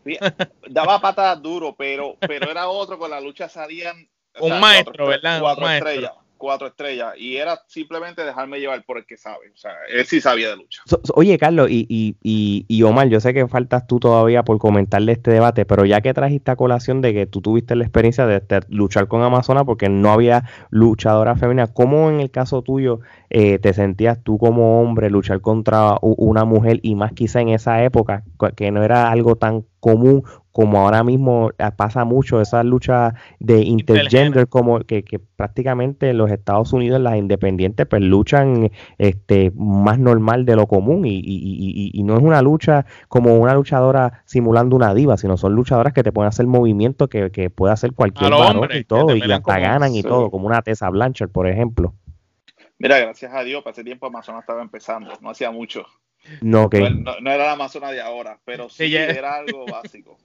daba patas duro, pero, pero era otro, con la lucha salían. un maestro, ¿verdad? Cuatro estrellas. cuatro estrellas y era simplemente dejarme llevar por el que sabe. O sea, él sí sabía de lucha. oye, Carlos, y, y, y, Omar, yo sé que faltas tú todavía por comentarle este debate, pero ya que trajiste a colación de que tú tuviste la experiencia de, luchar con Amazona porque no había luchadora femenina, ¿cómo en el caso tuyo eh, te sentías tú como hombre luchar contra una mujer y más quizá en esa época que no era algo tan común como ahora mismo eh, pasa mucho esa lucha de intergender como que, prácticamente en los Estados Unidos las independientes pues luchan este más normal de lo común y, y, y, no es una lucha como una luchadora simulando una diva sino son luchadoras que te pueden hacer movimientos que, que puede hacer cualquier varón y todo y hasta ganan y todo como una Tessa Blanchard por ejemplo mira gracias a Dios para ese tiempo Amazonas estaba empezando no hacía mucho no, no, era la Amazona de ahora, pero sí, era algo básico.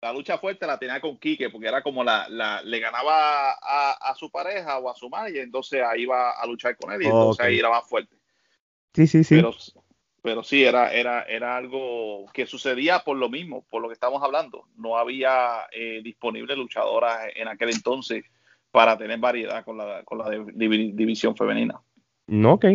La lucha fuerte la tenía con Quique, porque era como la, la le ganaba a, su pareja o a su madre, y entonces ahí iba a luchar con él, y entonces ahí era más fuerte. Sí, sí, sí. Pero, pero sí, era, era, era algo que sucedía por lo mismo, por lo que estamos hablando. No había eh, disponibles luchadoras en aquel entonces para tener variedad con la, con la división femenina. No, ok.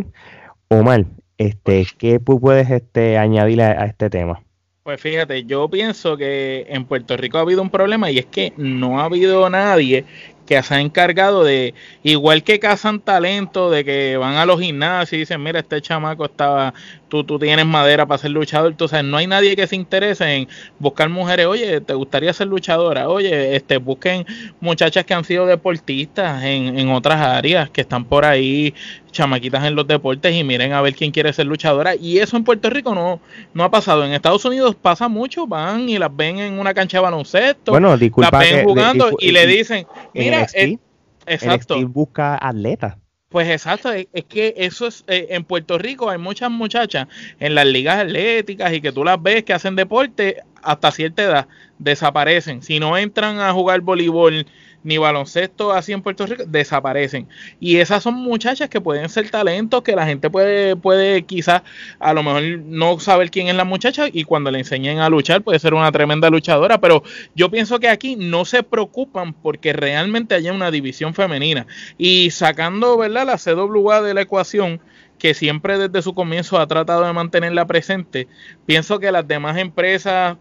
Omar, este, ¿Qué puedes este, añadir a, este tema? Pues fíjate, yo pienso que en Puerto Rico ha habido un problema y es que no ha habido nadie que se ha encargado de, igual que cazan talento, de que van a los gimnasios y dicen, mira, este chamaco estaba, tú, tú tienes madera para ser luchador, entonces no hay nadie que se interese en buscar mujeres, oye, ¿te gustaría ser luchadora? Oye, este, busquen muchachas que han sido deportistas en, en otras áreas, que están por ahí, chamaquitas en los deportes y miren a ver quién quiere ser luchadora. Y eso en Puerto Rico no, no ha pasado. En Estados Unidos pasa mucho, van y las ven en una cancha de baloncesto, bueno, disculpa las ven jugando y le dicen, mira, eh, exacto. busca atletas. Pues exacto, es, que eso es, eh, en Puerto Rico hay muchas muchachas en las ligas atléticas y que tú las ves que hacen deporte hasta cierta edad, desaparecen. Si no entran a jugar voleibol ni baloncesto así en Puerto Rico, desaparecen. Y esas son muchachas que pueden ser talentos, que la gente puede, puede quizás a lo mejor no saber quién es la muchacha y cuando le enseñen a luchar puede ser una tremenda luchadora, pero yo pienso que aquí no se preocupan porque realmente haya una división femenina. Y sacando, ¿verdad? La CWA de la ecuación, que siempre desde su comienzo ha tratado de mantenerla presente, pienso que las demás empresas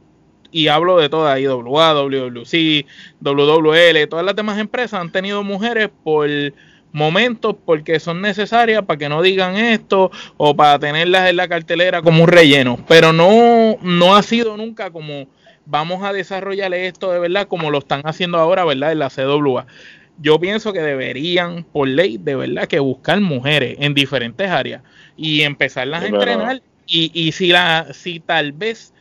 y hablo de todas, IWA, WWC, WWL, todas las demás empresas han tenido mujeres por momentos porque son necesarias para que no digan esto o para tenerlas en la cartelera como un relleno, pero no, no ha sido nunca como vamos a desarrollar esto de verdad como lo están haciendo ahora, ¿verdad? En la CWA. Yo pienso que deberían, por ley, de verdad, que buscar mujeres en diferentes áreas y empezarlas a entrenar. Y, y si, la, si tal vez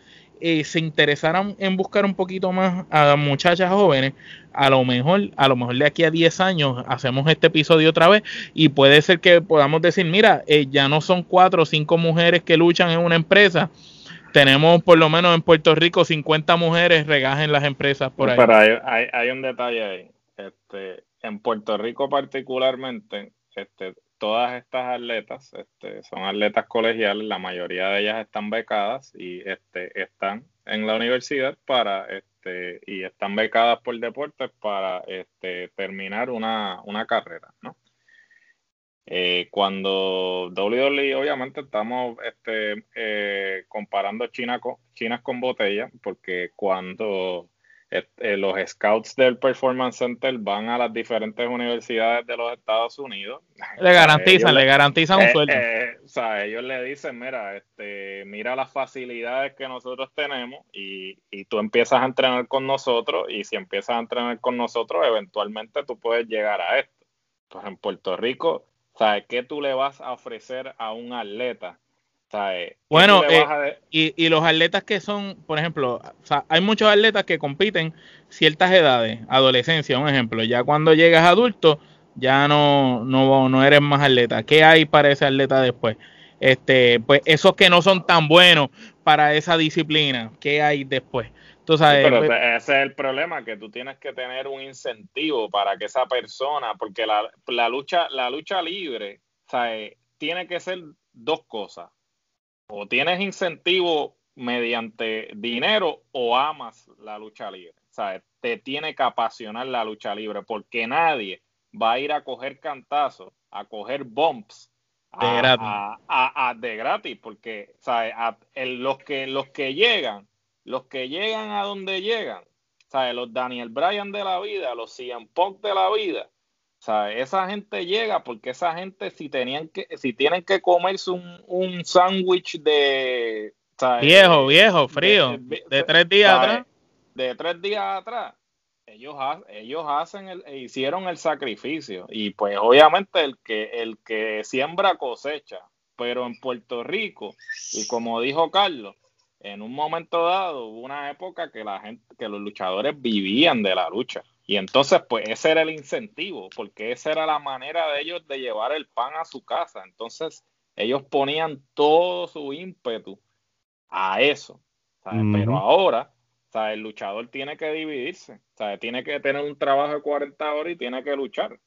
eh, se interesaran en buscar un poquito más a muchachas jóvenes, a lo mejor, a lo mejor de aquí a 10 años hacemos este episodio otra vez y puede ser que podamos decir, mira, eh, ya no son cuatro o cinco mujeres que luchan en una empresa, tenemos por lo menos en Puerto Rico 50 mujeres regadas en las empresas por ahí. Pero hay, hay, un detalle ahí. Este, en Puerto Rico particularmente, este, todas estas atletas este, son atletas colegiales, la mayoría de ellas están becadas y este, están en la universidad para este, y están becadas por deportes para este, terminar una, una carrera. Eh, cuando WWE, obviamente estamos eh, comparando China con, chinas con botellas, porque cuando eh, los scouts del Performance Center van a las diferentes universidades de los Estados Unidos. Le garantizan, le garantizan un eh, sueldo. Eh, o sea, ellos le dicen, mira, este, mira las facilidades que nosotros tenemos y, y, tú empiezas a entrenar con nosotros y si empiezas a entrenar con nosotros, eventualmente tú puedes llegar a esto. Pues en Puerto Rico, ¿sabes qué tú le vas a ofrecer a un atleta bueno, eh, y, los atletas que son, por ejemplo, hay muchos atletas que compiten ciertas edades, adolescencia, un ejemplo, ya cuando llegas adulto, ya no, no, no eres más atleta. ¿Qué hay para ese atleta después? Este, pues esos que no son tan buenos para esa disciplina, ¿qué hay después? Tú sabes, pero pues ese es el problema, que tú tienes que tener un incentivo para que esa persona, porque la, la lucha, la lucha libre, ¿sabes? tiene que ser dos cosas o tienes incentivo mediante dinero o amas la lucha libre. O sea, te tiene que apasionar la lucha libre porque nadie, va a ir a coger cantazos, a coger bumps. De a- gratis. a- a- a- de gratis, porque ¿sabes? A- el- los, que, los que llegan, los que llegan a donde llegan, ¿sabes? los Daniel Bryan de la vida, los CM Punk de la vida, ¿sabes? esa gente llega porque esa gente si tenían que, si tienen que comerse un, un sándwich de. Viejo, viejo, frío. de- de- De tres días ¿sabes? atrás. de tres días atrás, ellos, ellos hacen el, e hicieron el sacrificio. Y pues obviamente el que, el que siembra cosecha, pero en Puerto Rico, y como dijo Carlos, en un momento dado hubo una época que la gente, que los luchadores vivían de la lucha. Y entonces, pues ese era el incentivo, porque esa era la manera de ellos de llevar el pan a su casa. Entonces, ellos ponían todo su ímpetu a eso. Pero ahora, ¿sabes? el luchador tiene que dividirse, ¿sabes? tiene que tener un trabajo de 40 horas y tiene que luchar.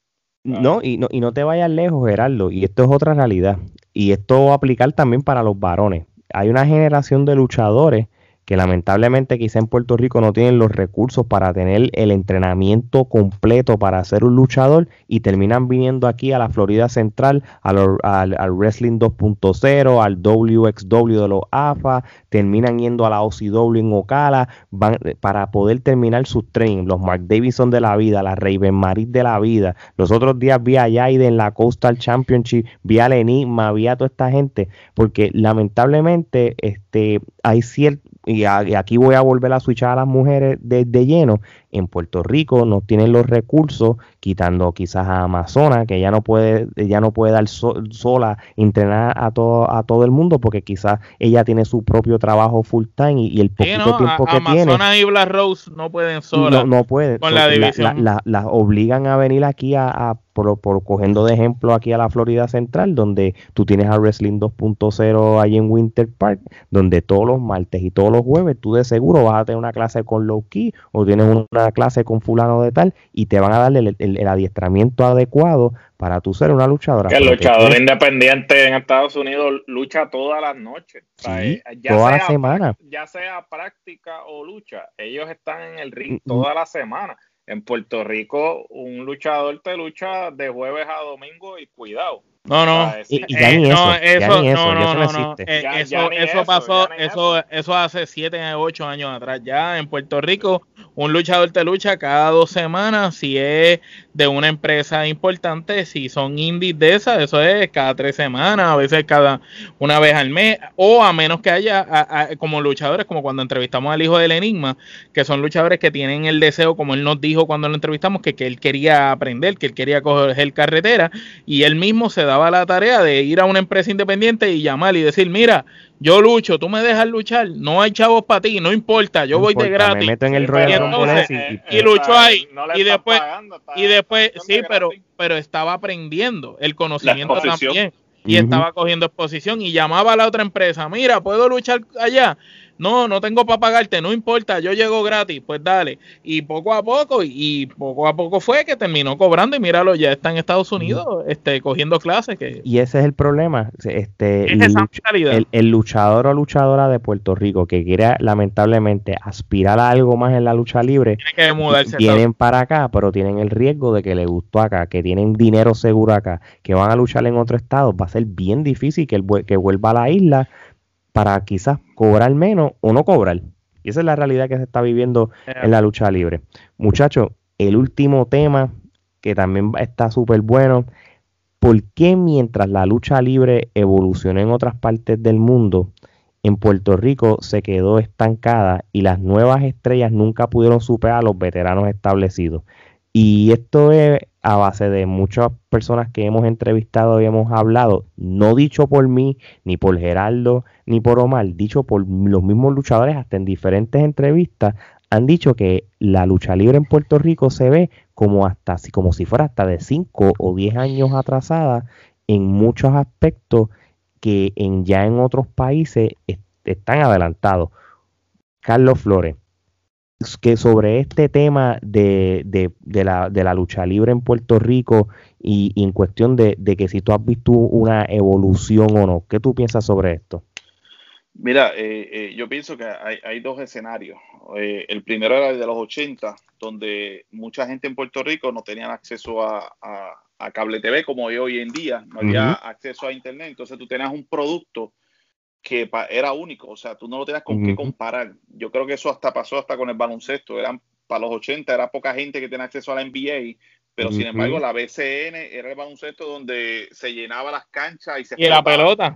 No, y no, y no te vayas lejos, Gerardo, y esto es otra realidad, y esto va a aplicar también para los varones. Hay una generación de luchadores que lamentablemente quizá en Puerto Rico no tienen los recursos para tener el entrenamiento completo para ser un luchador y terminan viniendo aquí a la Florida Central, a lo- al, al Wrestling 2.0, al WXW de los AFA, terminan yendo a la OCW en Ocala van, para poder terminar sus training, los Mark Davidson de la vida, la Raven Maris de la vida. Los otros días vi a Yaide en la Coastal Championship, vi al Enigma, vi a toda esta gente, porque lamentablemente este, hay cierto, y, a- y aquí voy a volver a switchar a las mujeres de, de lleno, en Puerto Rico no tienen los recursos, quitando quizás a Amazona, que ya no puede, ya no puede dar so- sola entrenar a todo, a todo el mundo, porque quizás ella tiene su propio trabajo full time y, y el Sí, poquito ¿no? tiempo A- que tiene Amazonas y Black Rose no pueden solas. no, no puede. con la división. la- las obligan a venir aquí a, a- por, por cogiendo de ejemplo aquí a la Florida Central, donde tú tienes a Wrestling 2.0 ahí en Winter Park, donde todos los martes y todos los jueves tú de seguro vas a tener una clase con Low Key o tienes una clase con fulano de tal y te van a darle el, el- el adiestramiento adecuado para tú ser una luchadora. El te luchador independiente en Estados Unidos lucha todas las noches. O sea, Sí, eh, toda la sea semana. prac- Ya sea práctica o lucha, ellos están en el ring toda la semana. En Puerto Rico, un luchador te lucha de jueves a domingo y cuidado. No, no. Y- y ya Eh, ni no, eso, ya eso, ni eso, no, eso no. Eh, Ya- eso, ya ni eso pasó, eso, eso hace 7, 8 años atrás. Ya en Puerto Rico, un luchador te lucha cada dos semanas. Si es de una empresa importante, si son indies de esas, eso es cada tres semanas, a veces cada una vez al mes, o a menos que haya a- a- como luchadores, como cuando entrevistamos al hijo del Enigma, que son luchadores que tienen el deseo, como él nos dijo cuando lo entrevistamos, que, que él quería aprender, que él quería coger carretera, y él mismo se daba la tarea de ir a una empresa independiente y llamar y decir, mira, yo lucho, tú me dejas luchar, no hay chavos para ti, no importa, yo No voy de gratis. Me meto en el entonces, ese y- eh, y- y luchó está- ahí, no y después- pagando, Y después, sí, pero, pero estaba aprendiendo el conocimiento también. Y estaba cogiendo exposición y llamaba a la otra empresa, mira, ¿puedo luchar allá? No, no tengo para pagarte, no importa, yo llego gratis, pues dale. Y poco a poco, y, poco a poco fue que terminó cobrando y míralo, ya está en Estados Unidos este, cogiendo clases. Que y ese es el problema. Este, es el esa el, el luchador o luchadora de Puerto Rico que quiere lamentablemente aspirar a algo más en la lucha libre, Tiene que mudarse. vienen para acá, pero tienen el riesgo de que les gustó acá, que tienen dinero seguro acá, que van a luchar en otro estado, va a ser bien difícil que, vue- que vuelva a la isla para quizás cobrar menos o no cobrar. Y esa es la realidad que se está viviendo en la lucha libre. Muchachos, el último tema que también está súper bueno. ¿Por qué mientras la lucha libre evolucionó en otras partes del mundo, en Puerto Rico se quedó estancada y las nuevas estrellas nunca pudieron superar a los veteranos establecidos? Y esto es a base de muchas personas que hemos entrevistado y hemos hablado, no dicho por mí, ni por Geraldo, ni por Omar, dicho por los mismos luchadores hasta en diferentes entrevistas, han dicho que la lucha libre en Puerto Rico se ve como hasta como si fuera hasta de 5 o 10 años atrasada en muchos aspectos que en ya en otros países est- están adelantados. Carlos Flores, es que sobre este tema de, de- de la, de la lucha libre en Puerto Rico y, y en cuestión de, de que si tú has visto una evolución o no, ¿qué tú piensas sobre esto? Mira, eh, eh, yo pienso que hay, hay dos escenarios. Eh, el primero era el de los 80, donde mucha gente en Puerto Rico no tenían acceso a, cable TV como hoy en día, no había acceso a Internet, entonces tú tenías un producto que era único, o sea, tú no lo tenías con qué comparar. Yo creo que eso hasta pasó hasta con el baloncesto, eran para los 80 era poca gente que tenía acceso a la NBA, pero sin embargo la BCN era el baloncesto donde se llenaba las canchas y se... Y la pelota.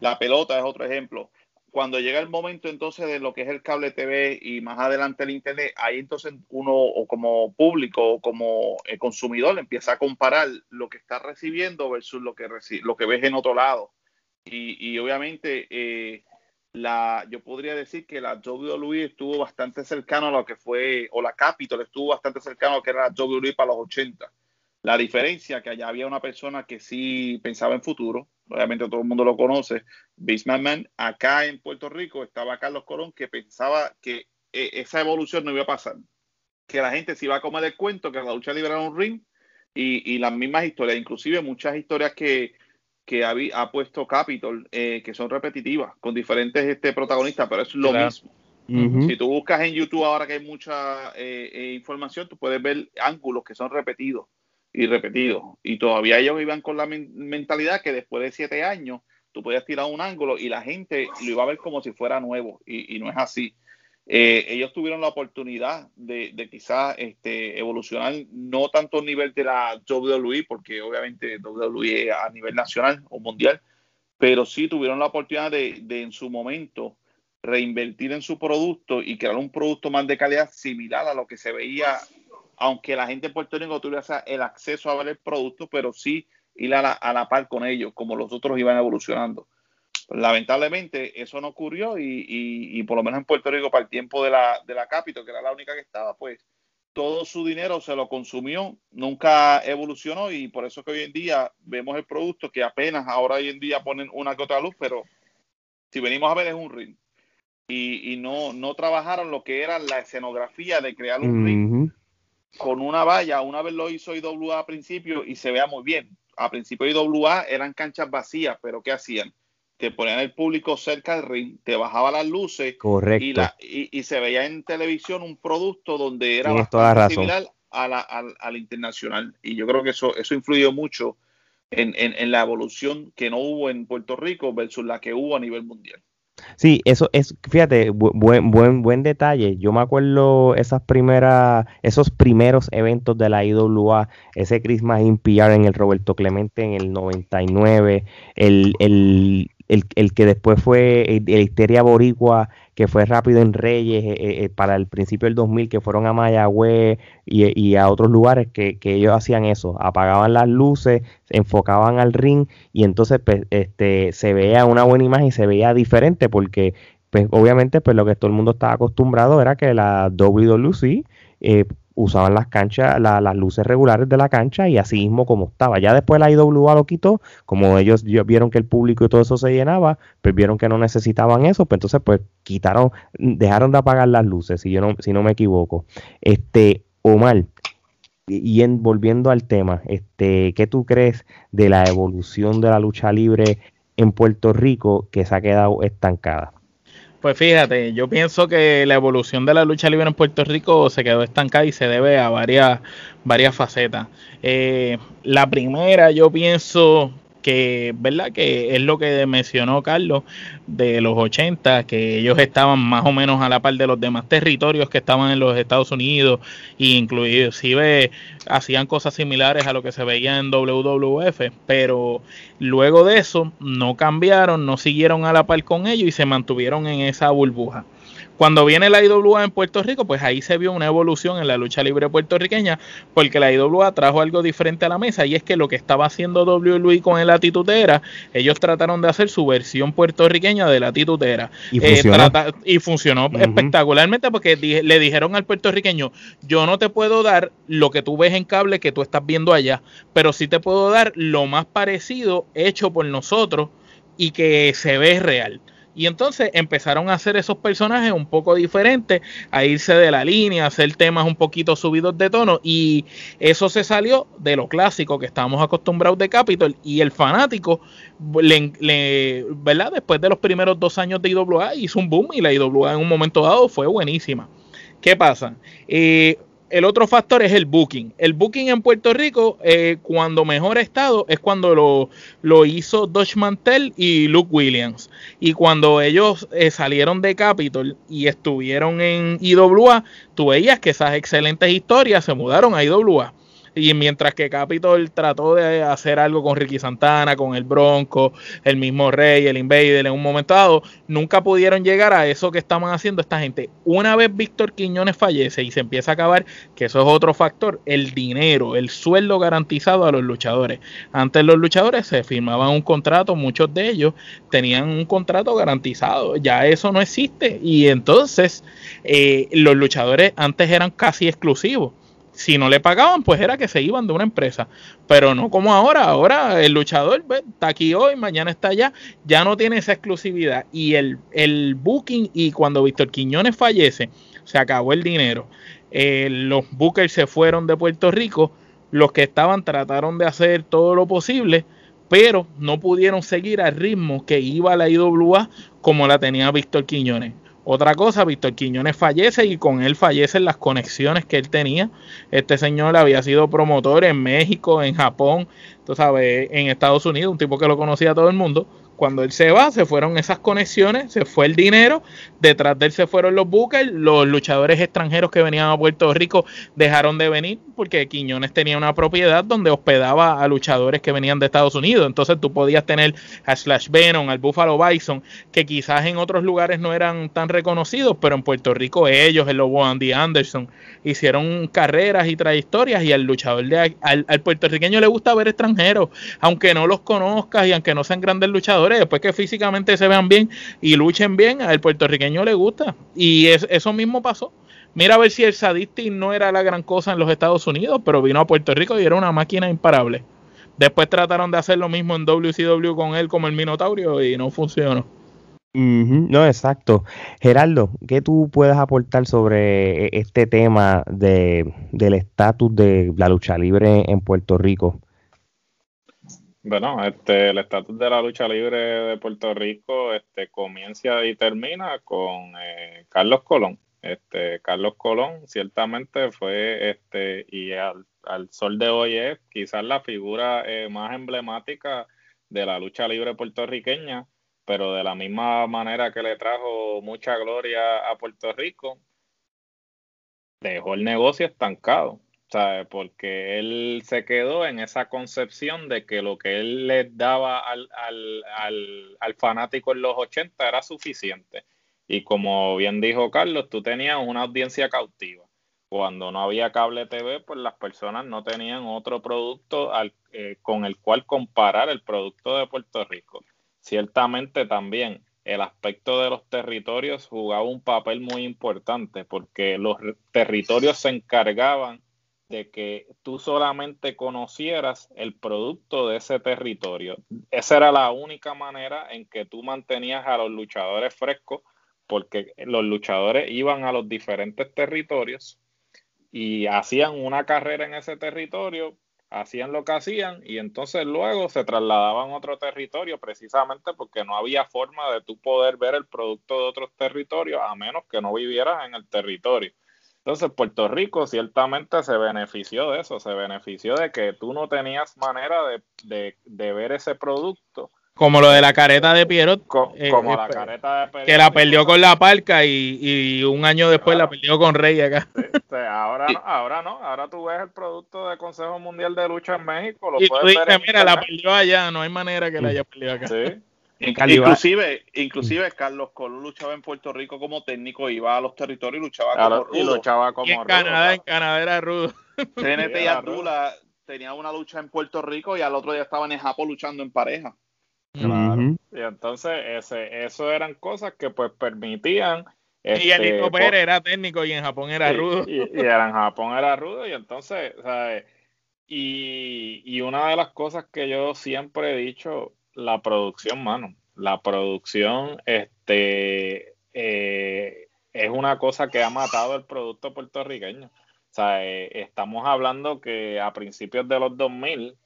La pelota es otro ejemplo. Cuando llega el momento entonces de lo que es el cable TV y más adelante el Internet, ahí entonces uno o como público o como eh, consumidor empieza a comparar lo que está recibiendo versus lo que, lo que ves en otro lado. Y, obviamente eh, la, yo podría decir que la WWE estuvo bastante cercano a lo que fue, o la Capitol estuvo bastante cercano a lo que era la WWE para los 80. La diferencia que allá había una persona que sí pensaba en futuro, obviamente todo el mundo lo conoce, Vince McMahon, acá en Puerto Rico estaba Carlos Colón que pensaba que eh, esa evolución no iba a pasar, que la gente se iba a comer el cuento, que la lucha libre era un ring y, y las mismas historias, inclusive muchas historias que, que ha, puesto Capitol, eh, que son repetitivas, con diferentes este, protagonistas, pero es lo mismo. Si tú buscas en YouTube ahora que hay mucha eh, eh, información, tú puedes ver ángulos que son repetidos y repetidos. Y todavía ellos iban con la mentalidad que después de siete años tú podías tirar un ángulo y la gente lo iba a ver como si fuera nuevo. Y, y no es así. Eh, ellos tuvieron la oportunidad de, de quizás este, evolucionar, no tanto a nivel de la WWE, porque obviamente WWE a nivel nacional o mundial, pero sí tuvieron la oportunidad de, en su momento reinvertir en su producto y crear un producto más de calidad similar a lo que se veía, aunque la gente en Puerto Rico tuviera el acceso a ver el producto, pero sí ir a la par con ellos, como los otros iban evolucionando. Lamentablemente eso no ocurrió y, por lo menos en Puerto Rico para el tiempo de la, de la Capitol, que era la única que estaba, pues todo su dinero se lo consumió, nunca evolucionó y por eso que hoy en día vemos el producto que apenas ahora hoy en día ponen una que otra luz, pero si venimos a ver es un ring. Y, no, no trabajaron lo que era la escenografía de crear un ring con una valla. Una vez lo hizo IWA a principio y se vea muy bien. A principio IWA eran canchas vacías, pero ¿qué hacían? Te ponían el público cerca del ring, te bajaba las luces Y, se veía en televisión un producto donde era bastante similar a la, al, internacional. Y yo creo que eso, eso influyó mucho en, en, la evolución que no hubo en Puerto Rico versus la que hubo a nivel mundial. Sí, eso es, fíjate, buen, buen, buen detalle. Yo me acuerdo esas primeras, esos primeros eventos de la IWA, ese Christmas in PR en el Roberto Clemente en el 99, el, el, el, el que después fue el, Histeria Boricua, que fue rápido en Reyes eh, eh, eh, para el principio del 2000, que fueron a Mayagüez y, a otros lugares que, ellos hacían eso, apagaban las luces, enfocaban al ring y entonces pues, este, se veía una buena imagen y se veía diferente porque pues obviamente pues lo que todo el mundo estaba acostumbrado era que la WWC eh, usaban las canchas, las luces regulares de la cancha y así mismo como estaba. Ya después la IWA lo quitó, como ellos vieron que el público y todo eso se llenaba, pues vieron que no necesitaban eso, pues entonces pues quitaron, dejaron de apagar las luces, si yo no, si no me equivoco. Este, Omar, y en, volviendo al tema, este, ¿qué tú crees de la evolución de la lucha libre en Puerto Rico que se ha quedado estancada? Pues fíjate, yo pienso que la evolución de la lucha libre en Puerto Rico se quedó estancada y se debe a varias, varias facetas. Eh, la primera, yo pienso que, ¿verdad? Que es lo que mencionó Carlos de los 80, que ellos estaban más o menos a la par de los demás territorios que estaban en los Estados Unidos e inclusive hacían cosas similares a lo que se veía en WWF, pero luego de eso no cambiaron, no siguieron a la par con ellos y se mantuvieron en esa burbuja. Cuando viene la IWA en Puerto Rico, pues ahí se vio una evolución en la lucha libre puertorriqueña, porque la IWA trajo algo diferente a la mesa, y es que lo que estaba haciendo WWE con el Atitudera, ellos trataron de hacer su versión puertorriqueña de la Atitudera. Y funcionó, y funcionó espectacularmente porque le dijeron al puertorriqueño, yo no te puedo dar lo que tú ves en cable que tú estás viendo allá, pero sí te puedo dar lo más parecido hecho por nosotros y que se ve real. Y entonces empezaron a hacer esos personajes un poco diferentes, a irse de la línea, a hacer temas un poquito subidos de tono. Y eso se salió de lo clásico que estábamos acostumbrados de Capitol. Y el fanático, le, ¿verdad? Después de los primeros dos años de IWA, hizo un boom y la IWA en un momento dado fue buenísima. ¿Qué pasa? Eh, el otro factor es el booking. El booking en Puerto Rico, eh, cuando mejor ha estado, es cuando lo, lo, hizo Dutch Mantel y Luke Williams. Y cuando ellos eh, salieron de Capitol y estuvieron en IWA, tú veías que esas excelentes historias se mudaron a IWA. Y mientras que Capitol trató de hacer algo con Ricky Santana, con el Bronco, el mismo Rey, el Invader en un momento dado, nunca pudieron llegar a eso que estaban haciendo esta gente. Una vez Víctor Quiñones fallece y se empieza a acabar, que eso es otro factor, el dinero, el sueldo garantizado a los luchadores. Antes los luchadores se firmaban un contrato, muchos de ellos tenían un contrato garantizado, ya eso no existe. Y entonces eh, los luchadores antes eran casi exclusivos si no le pagaban, pues era que se iban de una empresa. Pero no como ahora. Ahora el luchador está aquí hoy, mañana está allá. Ya no tiene esa exclusividad. Y el, el booking, y cuando Víctor Quiñones fallece, se acabó el dinero. Eh, los bookers se fueron de Puerto Rico. Los que estaban trataron de hacer todo lo posible, pero no pudieron seguir al ritmo que iba la IWA como la tenía Víctor Quiñones. Otra cosa, Víctor Quiñones fallece y con él fallecen las conexiones que él tenía. Este señor había sido promotor en México, en Japón, tú sabes, en Estados Unidos, un tipo que lo conocía todo el mundo. Cuando él se va, se fueron esas conexiones, se fue el dinero, detrás de él se fueron los bookers, los luchadores extranjeros que venían a Puerto Rico dejaron de venir porque Quiñones tenía una propiedad donde hospedaba a luchadores que venían de Estados Unidos. Entonces tú podías tener a Slash Venom, al Buffalo Bison, que quizás en otros lugares no eran tan reconocidos, pero en Puerto Rico ellos, el Lobo Andy Anderson, hicieron carreras y trayectorias y al luchador de al, al puertorriqueño le gusta ver extranjeros, aunque no los conozcas y aunque no sean grandes luchadores después que físicamente se vean bien y luchen bien, al puertorriqueño le gusta. Y eso mismo pasó. Mira a ver si el Sadisti no era la gran cosa en los Estados Unidos, pero vino a Puerto Rico y era una máquina imparable. Después trataron de hacer lo mismo en WCW con él como el Minotaurio y no funcionó. no, exacto. Gerardo, ¿qué tú puedes aportar sobre e, este tema de, del estatus de la lucha libre en Puerto Rico? Bueno, este, el estatus de la lucha libre de Puerto Rico este, comienza y termina con eh, Carlos Colón. Este, Carlos Colón ciertamente fue, este, y al, sol de hoy es quizás la figura eh, más emblemática de la lucha libre puertorriqueña, pero de la misma manera que le trajo mucha gloria a Puerto Rico, dejó el negocio estancado. Porque él se quedó en esa concepción de que lo que él le daba al, al, fanático en los 80 era suficiente. Y como bien dijo Carlos, tú tenías una audiencia cautiva. Cuando no había cable TV, pues las personas no tenían otro producto eh, con el cual comparar el producto de Puerto Rico. Ciertamente también el aspecto de los territorios jugaba un papel muy importante porque los territorios se encargaban de que tú solamente conocieras el producto de ese territorio. Esa era la única manera en que tú mantenías a los luchadores frescos, porque los luchadores iban a los diferentes territorios y hacían una carrera en ese territorio, hacían lo que hacían y entonces luego se trasladaban a otro territorio precisamente porque no había forma de tú poder ver el producto de otros territorios a menos que no vivieras en el territorio. Entonces, Puerto Rico ciertamente se benefició de eso, se benefició de que tú no tenías manera de, ver ese producto. Como lo de la careta de Pierrot. Eh, como la careta de Que la perdió con la parca y, un año después la perdió con Rey acá. ahora, no, ahora no, ahora tú ves el producto del Consejo Mundial de Lucha en México. Lo y tú dices, mira, la perdió allá, no hay manera que la haya perdido acá. Sí. Inclusive, inclusive Carlos Colón luchaba en Puerto Rico como técnico, iba a los territorios y luchaba como rudo. Y luchaba como en Canadá, en Canadá era rudo. TNT y Abdullah tenía una lucha en Puerto Rico y al otro día estaban en Japón luchando en pareja. Claro. Y entonces ese, eso eran cosas que pues permitían y este, Pérez era técnico y en Japón era rudo. Y, y, en Japón era rudo y entonces, ¿sabes? Y, y una de las cosas que yo siempre he dicho, la producción, mano. La producción, este, eh, es una cosa que ha matado el producto puertorriqueño. O sea, eh, estamos hablando que a principios de los 2000,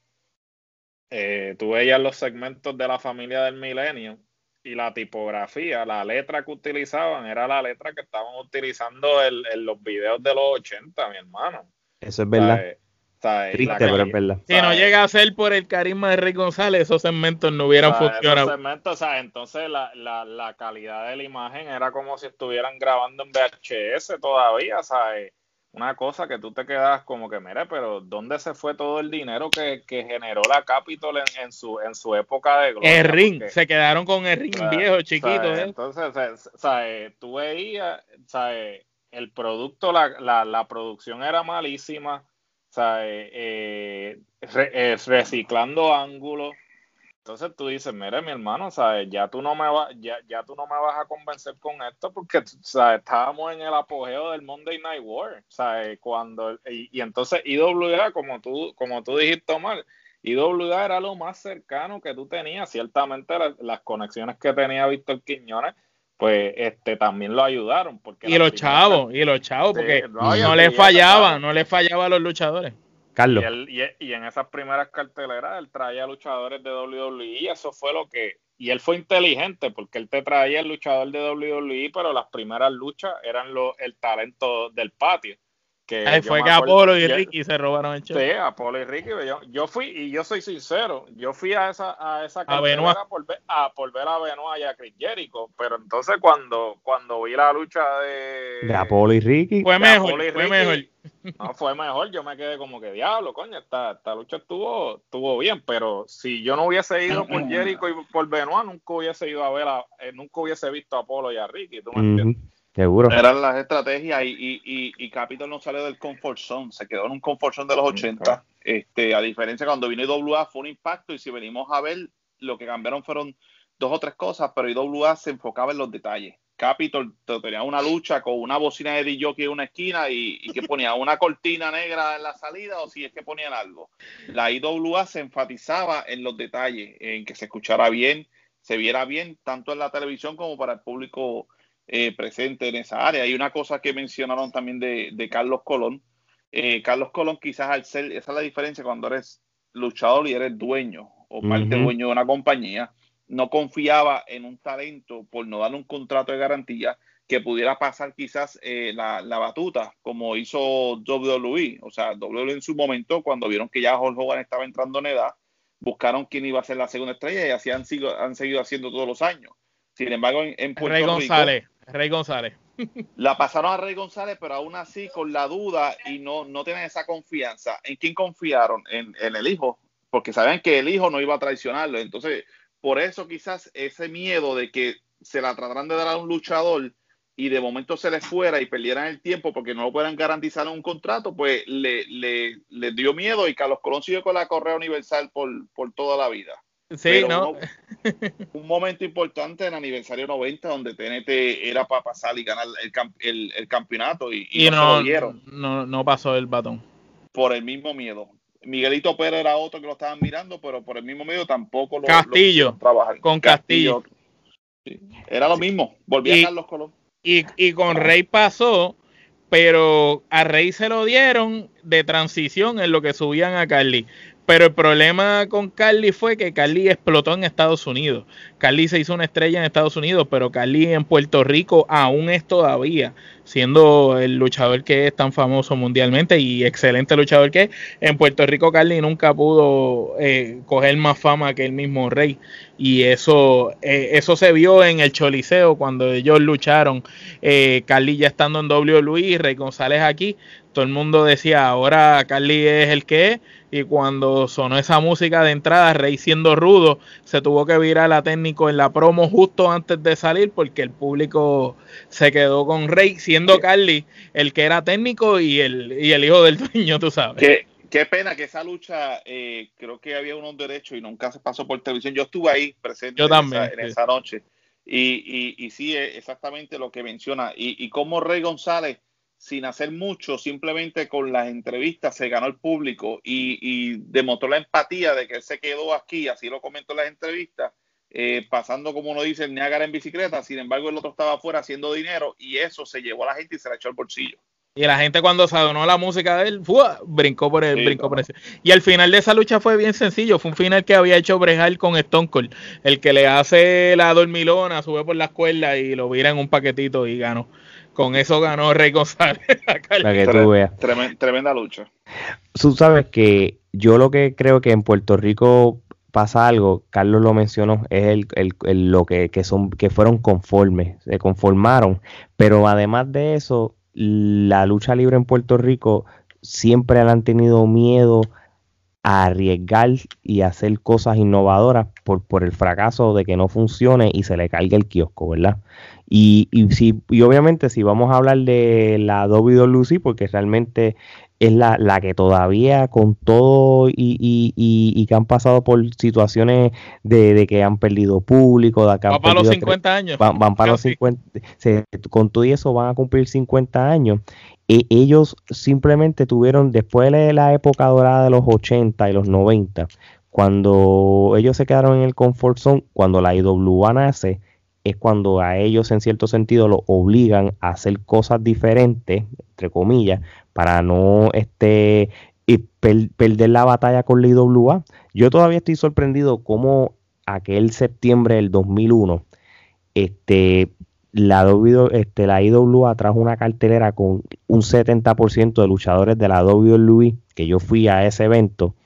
eh, tú veías los segmentos de la familia del milenio y la tipografía, la letra que utilizaban era la letra que estaban utilizando en los videos de los 80, mi hermano. Eso es verdad. Triste, pero es verdad. Si no llega a ser por el carisma de Rey González, esos segmentos no hubieran funcionado. Esos entonces la, la, la, calidad de la imagen era como si estuvieran grabando en VHS todavía, ¿sabes? Una cosa que tú te quedas como que, mira, pero ¿dónde se fue todo el dinero que, generó la Capitol en, su, en su época de gloria? El ring, se quedaron con el ring viejo, chiquito. ¿eh? Entonces, ¿sabes? Tú veías, ¿sabes? El producto, la, la, la producción era malísima eh, eh, reciclando ángulos. Entonces tú dices, mire mi hermano, ¿sabes? Ya tú no me vas, ya, ya tú no me vas a convencer con esto porque ¿sabes? estábamos en el apogeo del Monday Night War, ¿sabes? Cuando y, y entonces IWA, como tú, como tú dijiste Omar, IWA era lo más cercano que tú tenías, ciertamente las conexiones que tenía Víctor Quiñones pues este también lo ayudaron porque y los chavos y los chavos porque no, le fallaba no le fallaba a los luchadores. Carlos. Y, en esas primeras carteleras él traía luchadores de WWE y eso fue lo que y él fue inteligente porque él te traía el luchador de WWE pero las primeras luchas eran lo, el talento del patio Ahí fue que Apolo y Ricky se robaron el show. Sí, Apolo y Ricky. Yo, fui, y yo soy sincero, yo fui a esa, a esa a por ver, a, por ver a Benoit y a Chris Jericho, pero entonces cuando, cuando vi la lucha de... De Apolo y Ricky. Fue mejor, fue mejor. No, fue mejor, yo me quedé como que diablo, coño, esta, esta lucha estuvo, estuvo bien, pero si yo no hubiese ido por Jericho y por Benoit, nunca hubiese ido a ver a, eh, nunca hubiese visto a Apolo y a Ricky, ¿tú me entiendes? Seguro. Eran las estrategias y, y, y, Capitol no salió del comfort zone, se quedó en un comfort zone de los 80. Este, a diferencia cuando vino IWA fue un impacto y si venimos a ver, lo que cambiaron fueron dos o tres cosas, pero IWA se enfocaba en los detalles. Capitol tenía una lucha con una bocina de DJ en una esquina y, y, que ponía una cortina negra en la salida o si es que ponían algo. La IWA se enfatizaba en los detalles, en que se escuchara bien, se viera bien, tanto en la televisión como para el público eh, presente en esa área. Hay una cosa que mencionaron también de, Carlos Colón. Eh, Carlos Colón quizás al ser, esa es la diferencia cuando eres luchador y eres dueño o parte dueño de una compañía, no confiaba en un talento por no darle un contrato de garantía que pudiera pasar quizás eh, la, batuta, como hizo WWE. O sea, WWE en su momento, cuando vieron que ya Hulk Hogan estaba entrando en edad, buscaron quién iba a ser la segunda estrella y así han, sido, han seguido haciendo todos los años. Sin embargo, en, Puerto Rey González, Rey González. La pasaron a Rey González, pero aún así con la duda y no, no tienen esa confianza. ¿En quién confiaron? En, el hijo, porque sabían que el hijo no iba a traicionarlo. Entonces, por eso quizás ese miedo de que se la trataran de dar a un luchador y de momento se les fuera y perdieran el tiempo porque no lo puedan garantizar en un contrato, pues le, le, les dio miedo y Carlos Colón siguió con la Correa Universal por, por toda la vida. Sí, ¿no? un momento importante en aniversario 90 donde TNT era para pasar y ganar el, el, campeonato y, no, no, no, pasó el batón. Por el mismo miedo. Miguelito Pérez era otro que lo estaban mirando, pero por el mismo miedo tampoco lo Castillo. trabajar. Con Castillo. Era lo mismo. Volvían a los Colón. Y, y con Rey pasó, pero a Rey se lo dieron de transición en lo que subían a Carly. Pero el problema con Carly fue que Carly explotó en Estados Unidos. Carly se hizo una estrella en Estados Unidos, pero Carly en Puerto Rico aún es todavía, siendo el luchador que es tan famoso mundialmente y excelente luchador que es. En Puerto Rico Carly nunca pudo eh, coger más fama que el mismo Rey. Y eso, eh, eso se vio en el Choliseo cuando ellos lucharon. Eh, Carly ya estando en WWE, Rey González aquí. Todo el mundo decía, ahora Carly es el que es y cuando sonó esa música de entrada, Rey siendo rudo, se tuvo que virar a en la promo justo antes de salir porque el público se quedó con Rey, siendo Carly el que era técnico y el, y el hijo del dueño, tú sabes. Qué, qué pena que esa lucha, eh, creo que había unos derechos y nunca se pasó por televisión. Yo estuve ahí presente Yo también, en, esa, noche. Y, y, y sí, exactamente lo que menciona. Y, y cómo Rey González sin hacer mucho, simplemente con las entrevistas se ganó el público y, demostró la empatía de que él se quedó aquí, así lo comentó en las entrevistas, eh, pasando como uno dice el Niágara en bicicleta, sin embargo el otro estaba afuera haciendo dinero y eso se llevó a la gente y se la echó al bolsillo. Y la gente cuando sonó la música de él, brincó por el, brincó por Y al final de esa lucha fue bien sencillo, fue un final que había hecho Brejal con Stone Cold, el que le hace la dormilona, sube por la escuela y lo vira en un paquetito y ganó. Con eso ganó Rey González. Para que tú veas. Tremenda, lucha. Tú sabes que yo lo que creo que en Puerto Rico pasa algo, Carlos lo mencionó, es el, el, lo que, que, son, que fueron conformes, se conformaron, pero además de eso, la lucha libre en Puerto Rico siempre han tenido miedo a arriesgar y hacer cosas innovadoras por, por el fracaso de que no funcione y se le caiga el kiosco, ¿verdad? Y, y, si, y obviamente si vamos a hablar de la WWE, porque realmente es la, la que todavía con todo y, y, y, que han pasado por situaciones de, de que han perdido público, de que van para los 50 años. Van, para los 50, con todo y eso van a cumplir 50 años. E, ellos simplemente tuvieron, después de la época dorada de los 80 y los 90, cuando ellos se quedaron en el comfort zone, cuando la IWA nace, es cuando a ellos en cierto sentido lo obligan a hacer cosas diferentes, entre comillas, para no este, perder la batalla con la IWA. Yo todavía estoy sorprendido cómo aquel septiembre del 2001, este, la, este, IWA trajo una cartelera con un 70% de luchadores de la WWE, que yo fui a ese evento,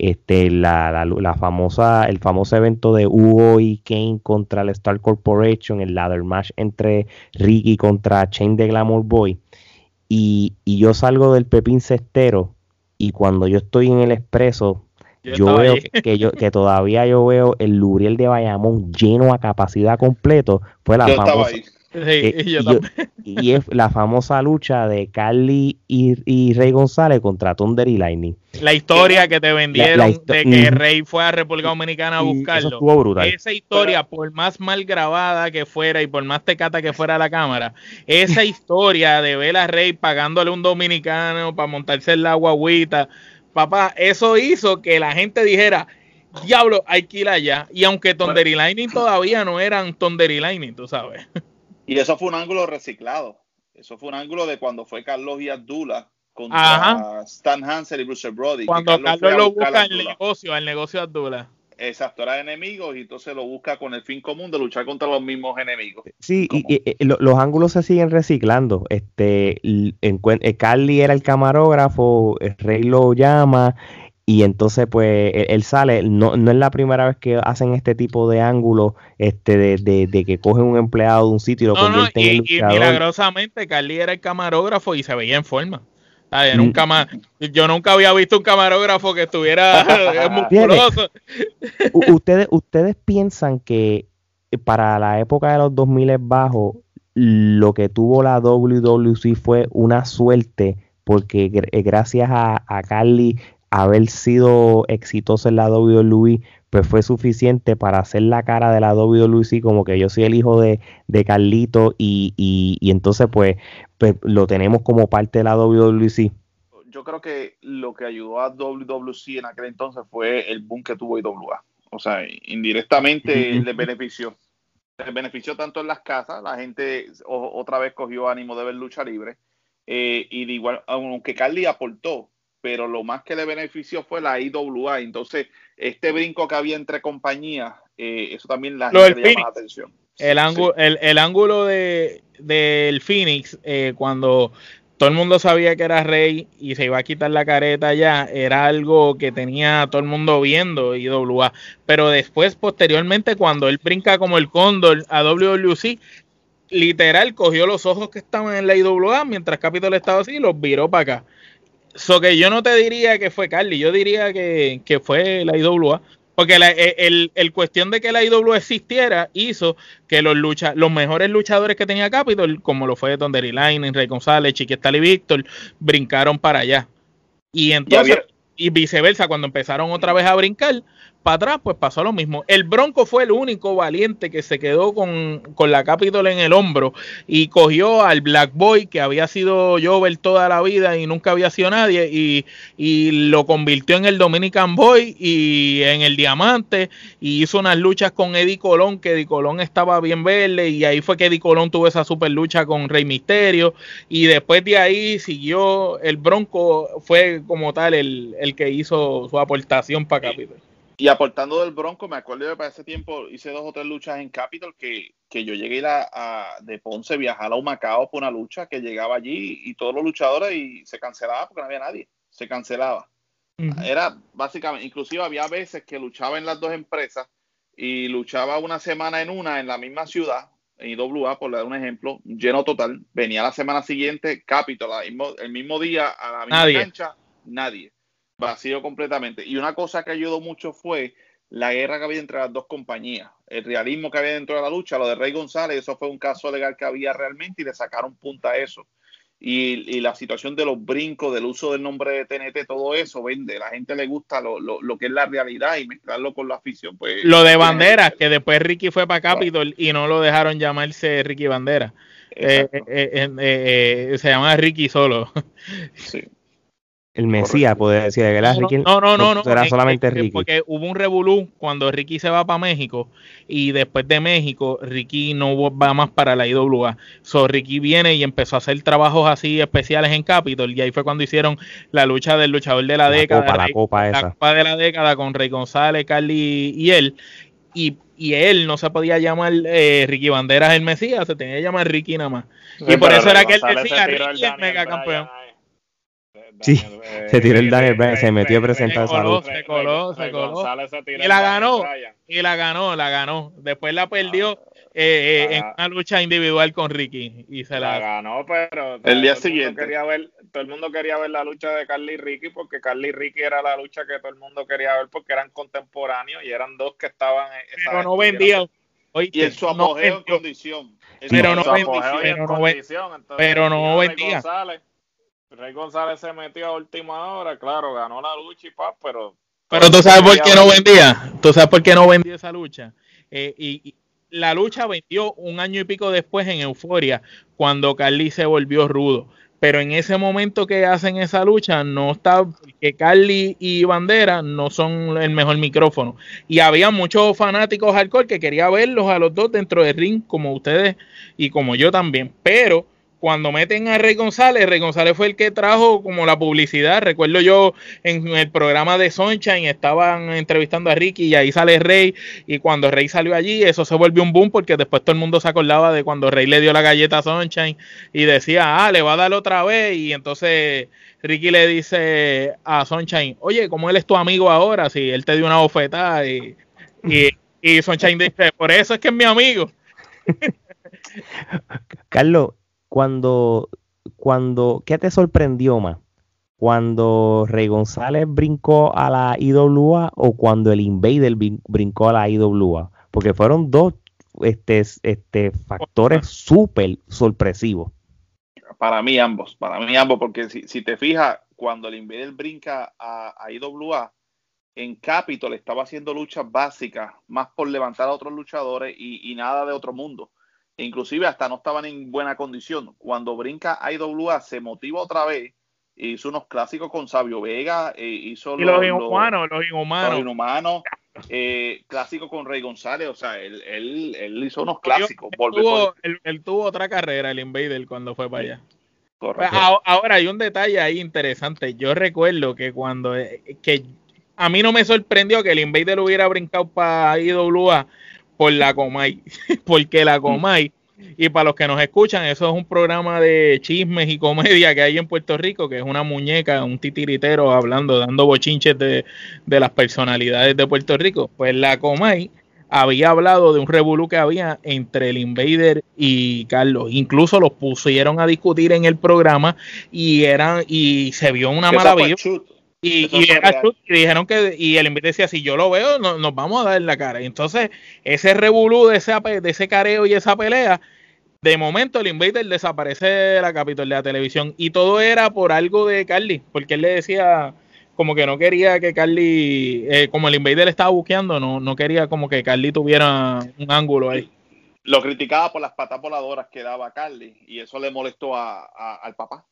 este, la, la, famosa, el famoso evento de Hugo y Kane contra el Star Corporation, el ladder match entre Ricky contra Chain de Glamour Boy. Y, y yo salgo del Pepín Cestero y cuando yo estoy en el expreso, yo, veo que yo que todavía yo veo el Luriel de Bayamón lleno a capacidad completo. Fue la famosa. Eh, y, es la famosa lucha de Carly y, Rey González contra Thunder y Lightning. La historia que te vendieron de que Rey fue a República Dominicana a buscarlo. Esa historia, por más mal grabada que fuera y por más tecata que fuera la cámara, esa historia de ver a Rey pagándole un dominicano para montarse en la guaguita, papá, eso hizo que la gente dijera, diablo, hay que ir allá. Y aunque Thunder y Lightning todavía no eran Thunder y Lightning, tú sabes. Y eso fue un ángulo reciclado. Eso fue un ángulo de cuando fue Carlos y Abdullah contra Stan Hansel y Bruce Brody. Cuando Carlos, lo busca en el negocio, el negocio de Abdullah. Exacto, era enemigos y entonces lo busca con el fin común de luchar contra los mismos enemigos. Sí, y, los ángulos se siguen reciclando. Este, en, eh, Carly era el camarógrafo, el Rey lo llama y entonces pues él, sale, no, no es la primera vez que hacen este tipo de ángulo este de, de, que cogen un empleado de un sitio y lo convierten en y, y milagrosamente Carly era el camarógrafo y se veía en forma. Mm. yo nunca había visto un camarógrafo que estuviera musculoso. ustedes, ustedes piensan que para la época de los 2000 bajos, lo que tuvo la WWC fue una suerte, porque gracias a, a Carly haber sido exitoso en la WWE, pues fue suficiente para hacer la cara de la WWE como que yo soy el hijo de, de Carlito y, y, entonces pues, pues, lo tenemos como parte de la WWE. Yo creo que lo que ayudó a WWC en aquel entonces fue el boom que tuvo IWA. O sea, indirectamente le benefició. Le benefició tanto en las casas, la gente otra vez cogió ánimo de ver lucha libre. Eh, y de igual, aunque Carly aportó, pero lo más que le benefició fue la IWA. Entonces, este brinco que había entre compañías, eh, eso también la gente llama la atención. El, ángulo, el, ángulo de, del Phoenix, eh, cuando todo el mundo sabía que era rey y se iba a quitar la careta ya, era algo que tenía todo el mundo viendo IWA. Pero después, posteriormente, cuando él brinca como el cóndor a WWC, literal cogió los ojos que estaban en la IWA mientras Capitol estaba así y los viró para acá. So que yo no te diría que fue Carly, yo diría que, fue la IWA. Porque la, e, el, el, cuestión de que la IWA existiera hizo que los lucha, los mejores luchadores que tenía Capitol, como lo fue Don Line, Rey González, Chiquistal y Víctor, brincaron para allá. Y entonces, y, viceversa, cuando empezaron otra vez a brincar, para atrás, pues pasó lo mismo. El Bronco fue el único valiente que se quedó con, la Capitol en el hombro y cogió al Black Boy, que había sido Jover toda la vida y nunca había sido nadie, y, lo convirtió en el Dominican Boy y en el Diamante, y hizo unas luchas con Eddie Colón, que Eddie Colón estaba bien verde, y ahí fue que Eddie Colón tuvo esa super lucha con Rey Misterio, y después de ahí siguió, el Bronco fue como tal el, el que hizo su aportación para Capitol. Y aportando del Bronco, me acuerdo que para ese tiempo hice dos o tres luchas en Capitol que, que yo llegué a, de Ponce, viajar a un Macao por una lucha que llegaba allí y todos los luchadores y se cancelaba porque no había nadie, se cancelaba. Era básicamente, inclusive había veces que luchaba en las dos empresas y luchaba una semana en una en la misma ciudad, en IWA, por dar un ejemplo, lleno total. Venía la semana siguiente, Capitol, el mismo día, a la misma cancha, nadie vacío completamente. Y una cosa que ayudó mucho fue la guerra que había entre las dos compañías, el realismo que había dentro de la lucha, lo de Rey González, eso fue un caso legal que había realmente y le sacaron punta a eso. Y, la situación de los brincos, del uso del nombre de TNT, todo eso vende. La gente le gusta lo, lo, que es la realidad y mezclarlo con la afición. Pues, lo de Bandera, que después Ricky fue para Capitol y no lo dejaron llamarse Ricky Bandera. Eh, eh, eh, se llama Ricky solo. Sí el Mesías, puede decir, que era Ricky. No, no, no, no. Era solamente Ricky. Porque hubo un revolú cuando Ricky se va para México y después de México, Ricky no va más para la IWA. So, Ricky viene y empezó a hacer trabajos así especiales en Capitol y ahí fue cuando hicieron la lucha del luchador de la, década. la copa esa. La copa de la década con Rey González, Carly y él. Y, y él no se podía llamar eh, Ricky Banderas el Mesías, se tenía que llamar Ricky nada más. y por eso era que él decía Ricky el mega campeón. Sí, se tiró el Daniel Bryan, se metió a presentar se coló, se coló, se coló. Y la ganó, y la ganó, la ganó. Después la perdió ah, eh, eh, en una lucha individual con Ricky. Y se la, ganó, pero el día siguiente. Quería ver, todo el mundo quería ver la lucha de Carly y Ricky porque Carly y Ricky era la lucha que todo el mundo quería ver porque eran contemporáneos y eran dos que estaban. Pero no vendían. y en su apogeo en condición. Pero no, vendía. Pero no vendía. Rey González se metió a última hora, claro, ganó la lucha y paz, pero... Pero tú sabes por qué no vendía, tú sabes por qué no vendía esa lucha. Eh, y, la lucha vendió un año y pico después en Euforia, cuando Carly se volvió rudo. Pero en ese momento que hacen esa lucha, no está, que Carly y Bandera no son el mejor micrófono. Y había muchos fanáticos alcohol que quería verlos a los dos dentro del ring, como ustedes y como yo también. Pero cuando meten a Rey González, Rey González fue el que trajo como la publicidad. Recuerdo yo en el programa de Sunshine estaban entrevistando a Ricky y ahí sale Rey. Y cuando Rey salió allí, eso se volvió un boom porque después todo el mundo se acordaba de cuando Rey le dio la galleta a Sunshine y decía, ah, le va a dar otra vez. Y entonces Ricky le dice a Sunshine, oye, ¿cómo él es tu amigo ahora? Si él te dio una bofetada. Y, y, y Sunshine dice, por eso es que es mi amigo. Carlos, cuando, cuando, ¿qué te sorprendió más? ¿Cuando Rey González brincó a la IWA o cuando el Invader brincó a la IWA? Porque fueron dos este, este, factores súper sorpresivos. Para mí ambos, para mí ambos, porque si, si te fijas, cuando el Invader brinca a, IWA, en Capitol estaba haciendo luchas básicas, más por levantar a otros luchadores y nada de otro mundo inclusive hasta no estaban en buena condición. Cuando brinca IWA se motiva otra vez, hizo unos clásicos con Sabio Vega, eh, hizo y los, inhumanos, los inhumanos, los inhumanos eh, clásico con Rey González, o sea, él, él, él hizo unos clásicos. Él tuvo, otra carrera, el Invader, cuando fue para allá. Pues, ahora hay un detalle ahí interesante. Yo recuerdo que cuando eh, que a mí no me sorprendió que el Invader hubiera brincado para IWA por la Comay, porque la Comay, y para los que nos escuchan, eso es un programa de chismes y comedia que hay en Puerto Rico, que es una muñeca, un titiritero hablando, dando bochinches de, las personalidades de Puerto Rico. Pues la Comay había hablado de un revolú que había entre el Invader y Carlos. Incluso los pusieron a discutir en el programa y eran y se vio una maravilla. Y, dijeron que, y el invite decía, si yo lo veo, nos vamos a dar en la cara. Y entonces, ese revolú de ese, de ese careo y esa pelea, de momento el Invader desaparece de la Capitol de la televisión. Y todo era por algo de Carly, porque él le decía, como que no quería que Carly, eh, como el Invader estaba buqueando, no, no quería como que Carly tuviera un ángulo ahí. Lo criticaba por las patas voladoras que daba Carly y eso le molestó a, al papá.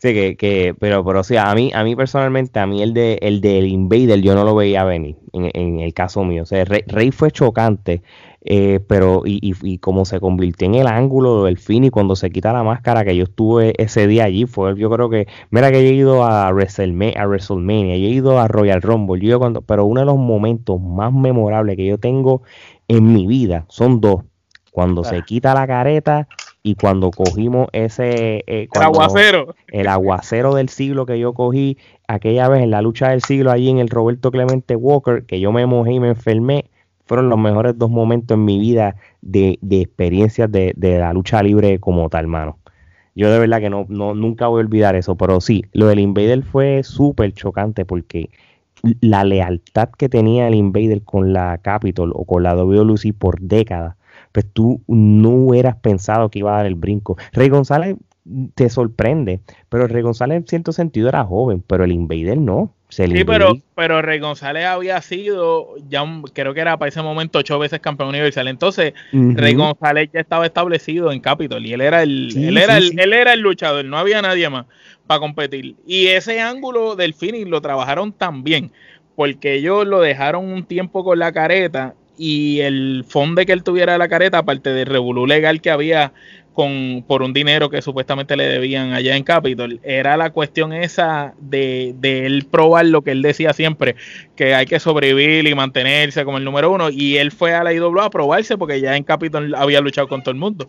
Sí, que, que, pero, pero o sea, a mí, a mí personalmente, a mí el de el del Invader yo no lo veía venir, en, en el caso mío. O sea, Rey, fue chocante, eh, pero y, y, y, como se convirtió en el ángulo del fin y cuando se quita la máscara que yo estuve ese día allí, fue yo creo que, mira que he ido a WrestleMania, a WrestleMania, he ido a Royal Rumble, yo cuando, pero uno de los momentos más memorables que yo tengo en mi vida son dos. Cuando se quita la careta y cuando cogimos ese... Eh, el aguacero. El aguacero del siglo que yo cogí aquella vez en la lucha del siglo allí en el Roberto Clemente Walker, que yo me mojé y me enfermé, fueron los mejores dos momentos en mi vida de, de experiencias de, de, la lucha libre como tal, mano. Yo de verdad que no, no nunca voy a olvidar eso, pero sí, lo del Invader fue súper chocante porque la lealtad que tenía el Invader con la Capitol o con la WLC por décadas pues tú no hubieras pensado que iba a dar el brinco. Rey González te sorprende, pero Rey González en cierto sentido era joven, pero el Invader no. sí, pero, pero Rey González había sido, ya creo que era para ese momento ocho veces campeón universal. Entonces, Rey González ya estaba establecido en Capitol y él era el, él era el, él era el luchador, no había nadie más para competir. Y ese ángulo del finish lo trabajaron también, porque ellos lo dejaron un tiempo con la careta y el fondo que él tuviera la careta, aparte del revolú legal que había con, por un dinero que supuestamente le debían allá en Capitol, era la cuestión esa de, de él probar lo que él decía siempre, que hay que sobrevivir y mantenerse como el número uno, y él fue a la IWA a probarse porque ya en Capitol había luchado con todo el mundo.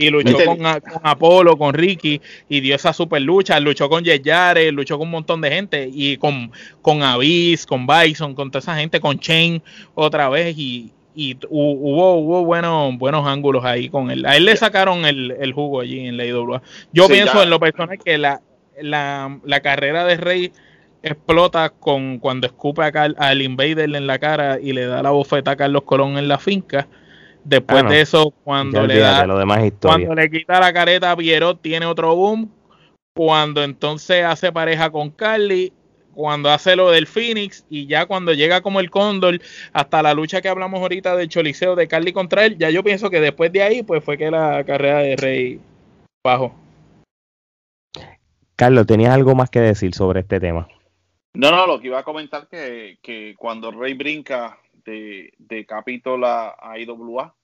Y luchó con, con, Apolo, con Ricky, y dio esa super lucha. Luchó con Yare, luchó con un montón de gente, y con, con Abyss, con Bison, con toda esa gente, con Chain otra vez. Y, y hubo, hubo buenos, buenos ángulos ahí con él. A él le sacaron el, el jugo allí en la IWA. Yo pienso en lo personal que la, la, la, carrera de Rey explota con cuando escupe a al Invader en la cara y le da la bofeta a Carlos Colón en la finca Después de eso, cuando le da, cuando le quita la careta a Pierrot, tiene otro boom. Cuando entonces hace pareja con Carly, cuando hace lo del Phoenix y ya cuando llega como el Cóndor hasta la lucha que hablamos ahorita del Choliseo de Carly contra él, ya yo pienso que después de ahí pues fue que la carrera de Rey bajó. Carlos, ¿tenías algo más que decir sobre este tema? No, no, lo que iba a comentar que, que cuando Rey brinca de, de Capitol a, IWA,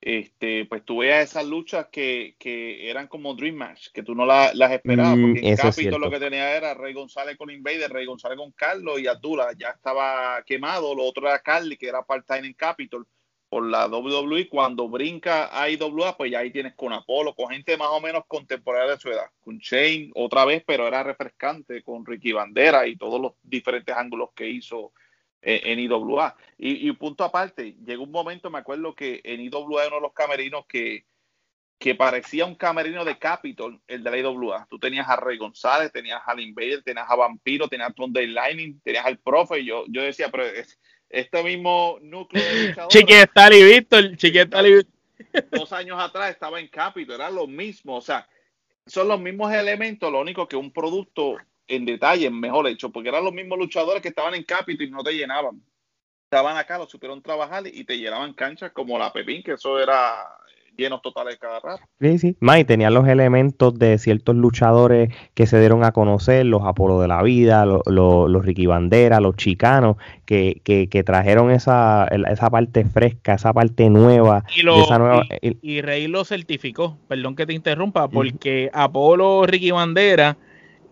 este, pues tú veas esas luchas que, que eran como Dream Match, que tú no las esperabas, mm, porque en Capitol lo que tenía era Rey González con Invader, Rey González con Carlos y Abdullah ya estaba quemado, lo otro era Carly, que era part-time en Capitol por la WWE, cuando brinca a IWA, pues ya ahí tienes con Apolo, con gente más o menos contemporánea de su edad, con Shane otra vez, pero era refrescante, con Ricky Bandera y todos los diferentes ángulos que hizo en IWA. Y, y, punto aparte, llegó un momento, me acuerdo que en IWA uno de los camerinos que, que parecía un camerino de Capitol, el de la IWA. Tú tenías a Rey González, tenías a Invader, tenías a Vampiro, tenías a Day Lightning, tenías al profe, y yo, yo decía, pero este mismo núcleo de Chiquetali Víctor, Chiquetali Dos años atrás estaba en Capitol, era lo mismo, o sea, son los mismos elementos, lo único que un producto en detalle, mejor hecho, porque eran los mismos luchadores que estaban en Capitol y no te llenaban. Estaban acá, los supieron trabajar y te llenaban canchas como la Pepín, que eso era llenos totales cada rato. Sí, sí. Más, tenían los elementos de ciertos luchadores que se dieron a conocer, los Apolo de la Vida, los, los, Ricky Bandera, los Chicanos, que, que, que, trajeron esa, esa parte fresca, esa parte nueva. Y, esa nueva, y, Rey lo certificó, perdón que te interrumpa, porque Apolo, Ricky Bandera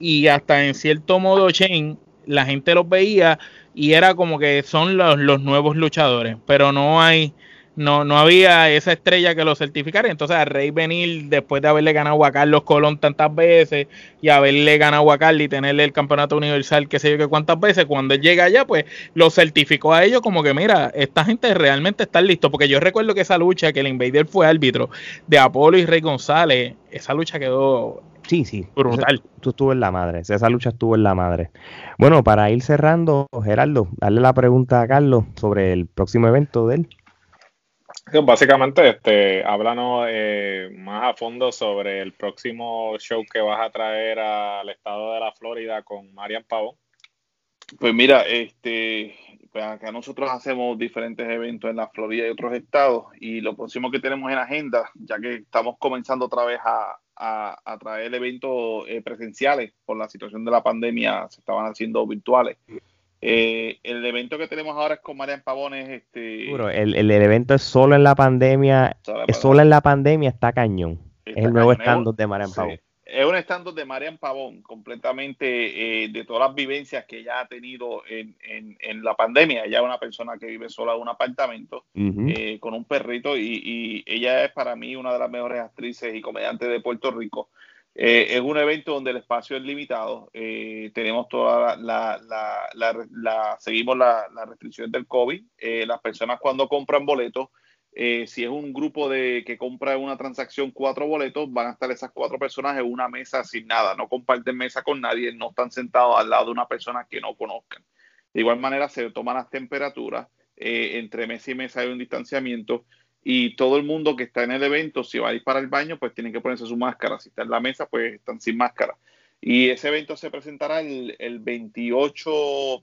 y hasta en cierto modo Shane, la gente los veía y era como que son los, los nuevos luchadores, pero no hay, no, no había esa estrella que lo certificara. Entonces a Rey venir después de haberle ganado a Carlos Colón tantas veces y haberle ganado a Carly y tenerle el campeonato universal, que sé yo que cuántas veces, cuando él llega allá, pues lo certificó a ellos como que mira, esta gente realmente está listo. Porque yo recuerdo que esa lucha, que el Invader fue árbitro de Apolo y Rey González, esa lucha quedó Sí, sí. Brutal. Tú estuvo en la madre. Esa lucha estuvo en la madre. Bueno, para ir cerrando, Gerardo, darle la pregunta a Carlos sobre el próximo evento de él. Básicamente, este, háblanos eh, más a fondo sobre el próximo show que vas a traer al estado de la Florida con Marian Pavón. Pues mira, este, pues acá nosotros hacemos diferentes eventos en la Florida y otros estados y lo próximo que tenemos en agenda, ya que estamos comenzando otra vez a, a, traer eventos eh, presenciales por la situación de la pandemia, se estaban haciendo virtuales. Eh, el evento que tenemos ahora es con Marian Pavones. Este, el, el, evento es solo en la pandemia. Es solo en la pandemia, está cañón. es el nuevo stand de Marian Pavón. Es un stand de Marian Pavón, completamente eh, de todas las vivencias que ella ha tenido en, en, la pandemia. Ella es una persona que vive sola en un apartamento eh, con un perrito y, y, ella es para mí una de las mejores actrices y comediantes de Puerto Rico. Eh, es un evento donde el espacio es limitado. Tenemos toda la, la, seguimos la, restricción del COVID. Las personas cuando compran boletos, si es un grupo de que compra una transacción cuatro boletos, van a estar esas cuatro personas en una mesa sin nada. No comparten mesa con nadie, no están sentados al lado de una persona que no conozcan. De igual manera, se toman las temperaturas. entre mesa y mesa hay un distanciamiento y todo el mundo que está en el evento, si va a ir para el baño, pues tienen que ponerse su máscara. Si está en la mesa, pues están sin máscara. Y ese evento se presentará el, el 28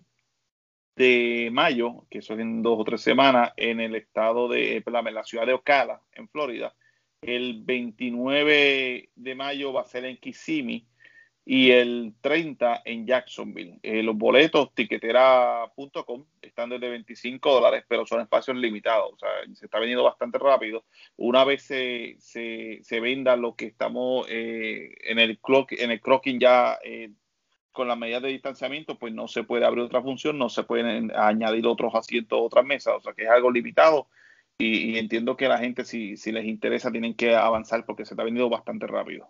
de mayo, que son en dos o tres semanas, en el estado de, en la ciudad de Ocala, en Florida. El 29 de mayo va a ser en Kissimmee y el 30 en Jacksonville. Eh, los boletos tiquetera.com están desde 25 dólares, pero son espacios limitados, o sea, se está vendiendo bastante rápido. Una vez se, se, venda lo que estamos eh, en el clock, en el clocking ya eh, con las medidas de distanciamiento, pues no se puede abrir otra función, no se pueden añadir otros asientos, otras mesas, o sea que es algo limitado. Y, entiendo que la gente, si, si les interesa, tienen que avanzar porque se está vendiendo bastante rápido.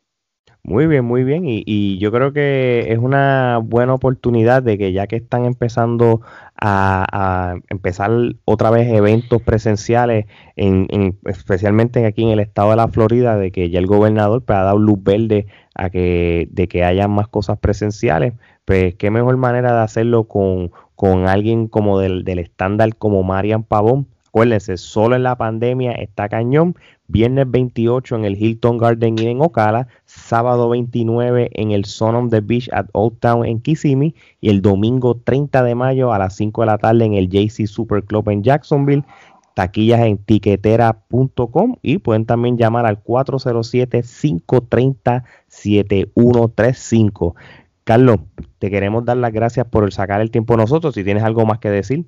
Muy bien, muy bien. Y, yo creo que es una buena oportunidad de que ya que están empezando a, empezar otra vez eventos presenciales, en, especialmente aquí en el estado de la Florida, de que ya el gobernador pues, ha dado luz verde a que, de que haya más cosas presenciales, pues qué mejor manera de hacerlo con, con alguien como del, del estándar como Marian Pavón. Acuérdense, solo en la pandemia está cañón, Viernes 28 en el Hilton Garden Inn en Ocala, sábado 29 en el Son on the Beach at Old Town en Kissimmee y el domingo 30 de mayo a las 5 de la tarde en el JC Super Club en Jacksonville. Taquillas en tiquetera.com y pueden también llamar al 407-530-7135. Carlos, te queremos dar las gracias por sacar el tiempo nosotros. Si tienes algo más que decir.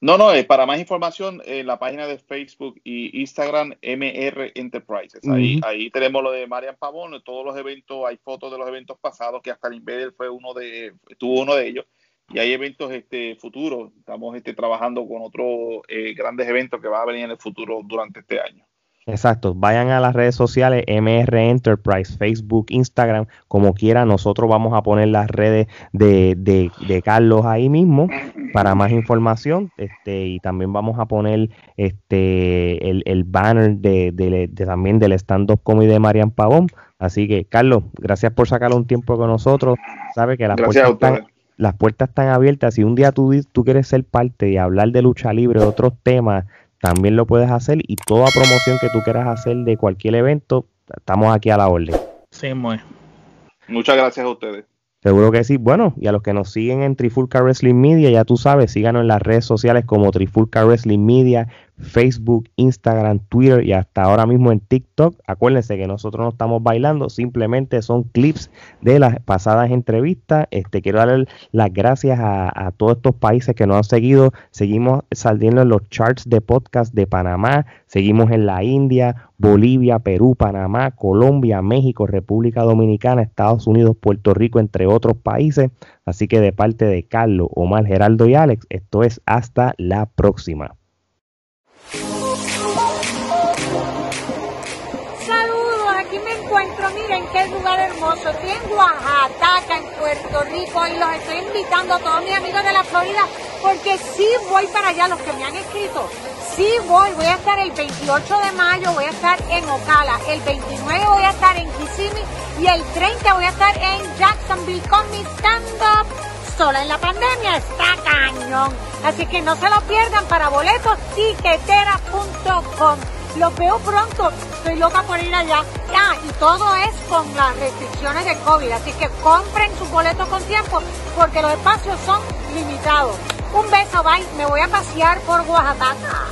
No, no, eh, para más información, en la página de Facebook y Instagram, MR Enterprises. Ahí, ahí tenemos lo de Marian Pavón, todos los eventos, hay fotos de los eventos pasados, que hasta el Invader fue uno de, estuvo uno de ellos. Y hay eventos este, futuros. Estamos este, trabajando con otros eh, grandes eventos que van a venir en el futuro durante este año. Exacto, vayan a las redes sociales MR Enterprise, Facebook, Instagram, como quiera, nosotros vamos a poner las redes de, de, Carlos ahí mismo para más información, este, y también vamos a poner este el, el banner de, de, también del stand-up comedy de Marian Pavón. Así que, Carlos, gracias por sacar un tiempo con nosotros. Sabe que las puertas están, las puertas están abiertas. Si un día tú, tú quieres ser parte y hablar de lucha libre, de otros temas, también lo puedes hacer y toda promoción que tú quieras hacer de cualquier evento, estamos aquí a la orden. Sí, muy. Muchas gracias a ustedes. Seguro que sí. Bueno, y a los que nos siguen en Trifulca Wrestling Media, ya tú sabes, síganos en las redes sociales como Trifulca Wrestling Media, Facebook, Instagram, Twitter y hasta ahora mismo en TikTok. Acuérdense que nosotros no estamos bailando, simplemente son clips de las pasadas entrevistas. Este, quiero darle las gracias a, todos estos países que nos han seguido. Seguimos saliendo en los charts de podcast de Panamá, seguimos en la India, Bolivia, Perú, Panamá, Colombia, México, República Dominicana, Estados Unidos, Puerto Rico, entre otros países. Así que de parte de Carlos, Omar, Geraldo y Alex, esto es hasta la próxima. Hermoso. Estoy en Oaxaca, en Puerto Rico, y los estoy invitando a todos mis amigos de la Florida, porque sí voy para allá, los que me han escrito. Sí voy, voy a estar el 28 de mayo, voy a estar en Ocala, el 29 voy a estar en Kissimmee y el 30 voy a estar en Jacksonville con mi stand-up. Sola en la pandemia está cañón. Así que no se lo pierdan para boletos tiquetera.com. Los veo pronto, estoy loca por ir allá. Ah, y todo es con las restricciones de COVID, así que compren sus boletos con tiempo porque los espacios son limitados. Un beso, bye, me voy a pasear por Oaxaca.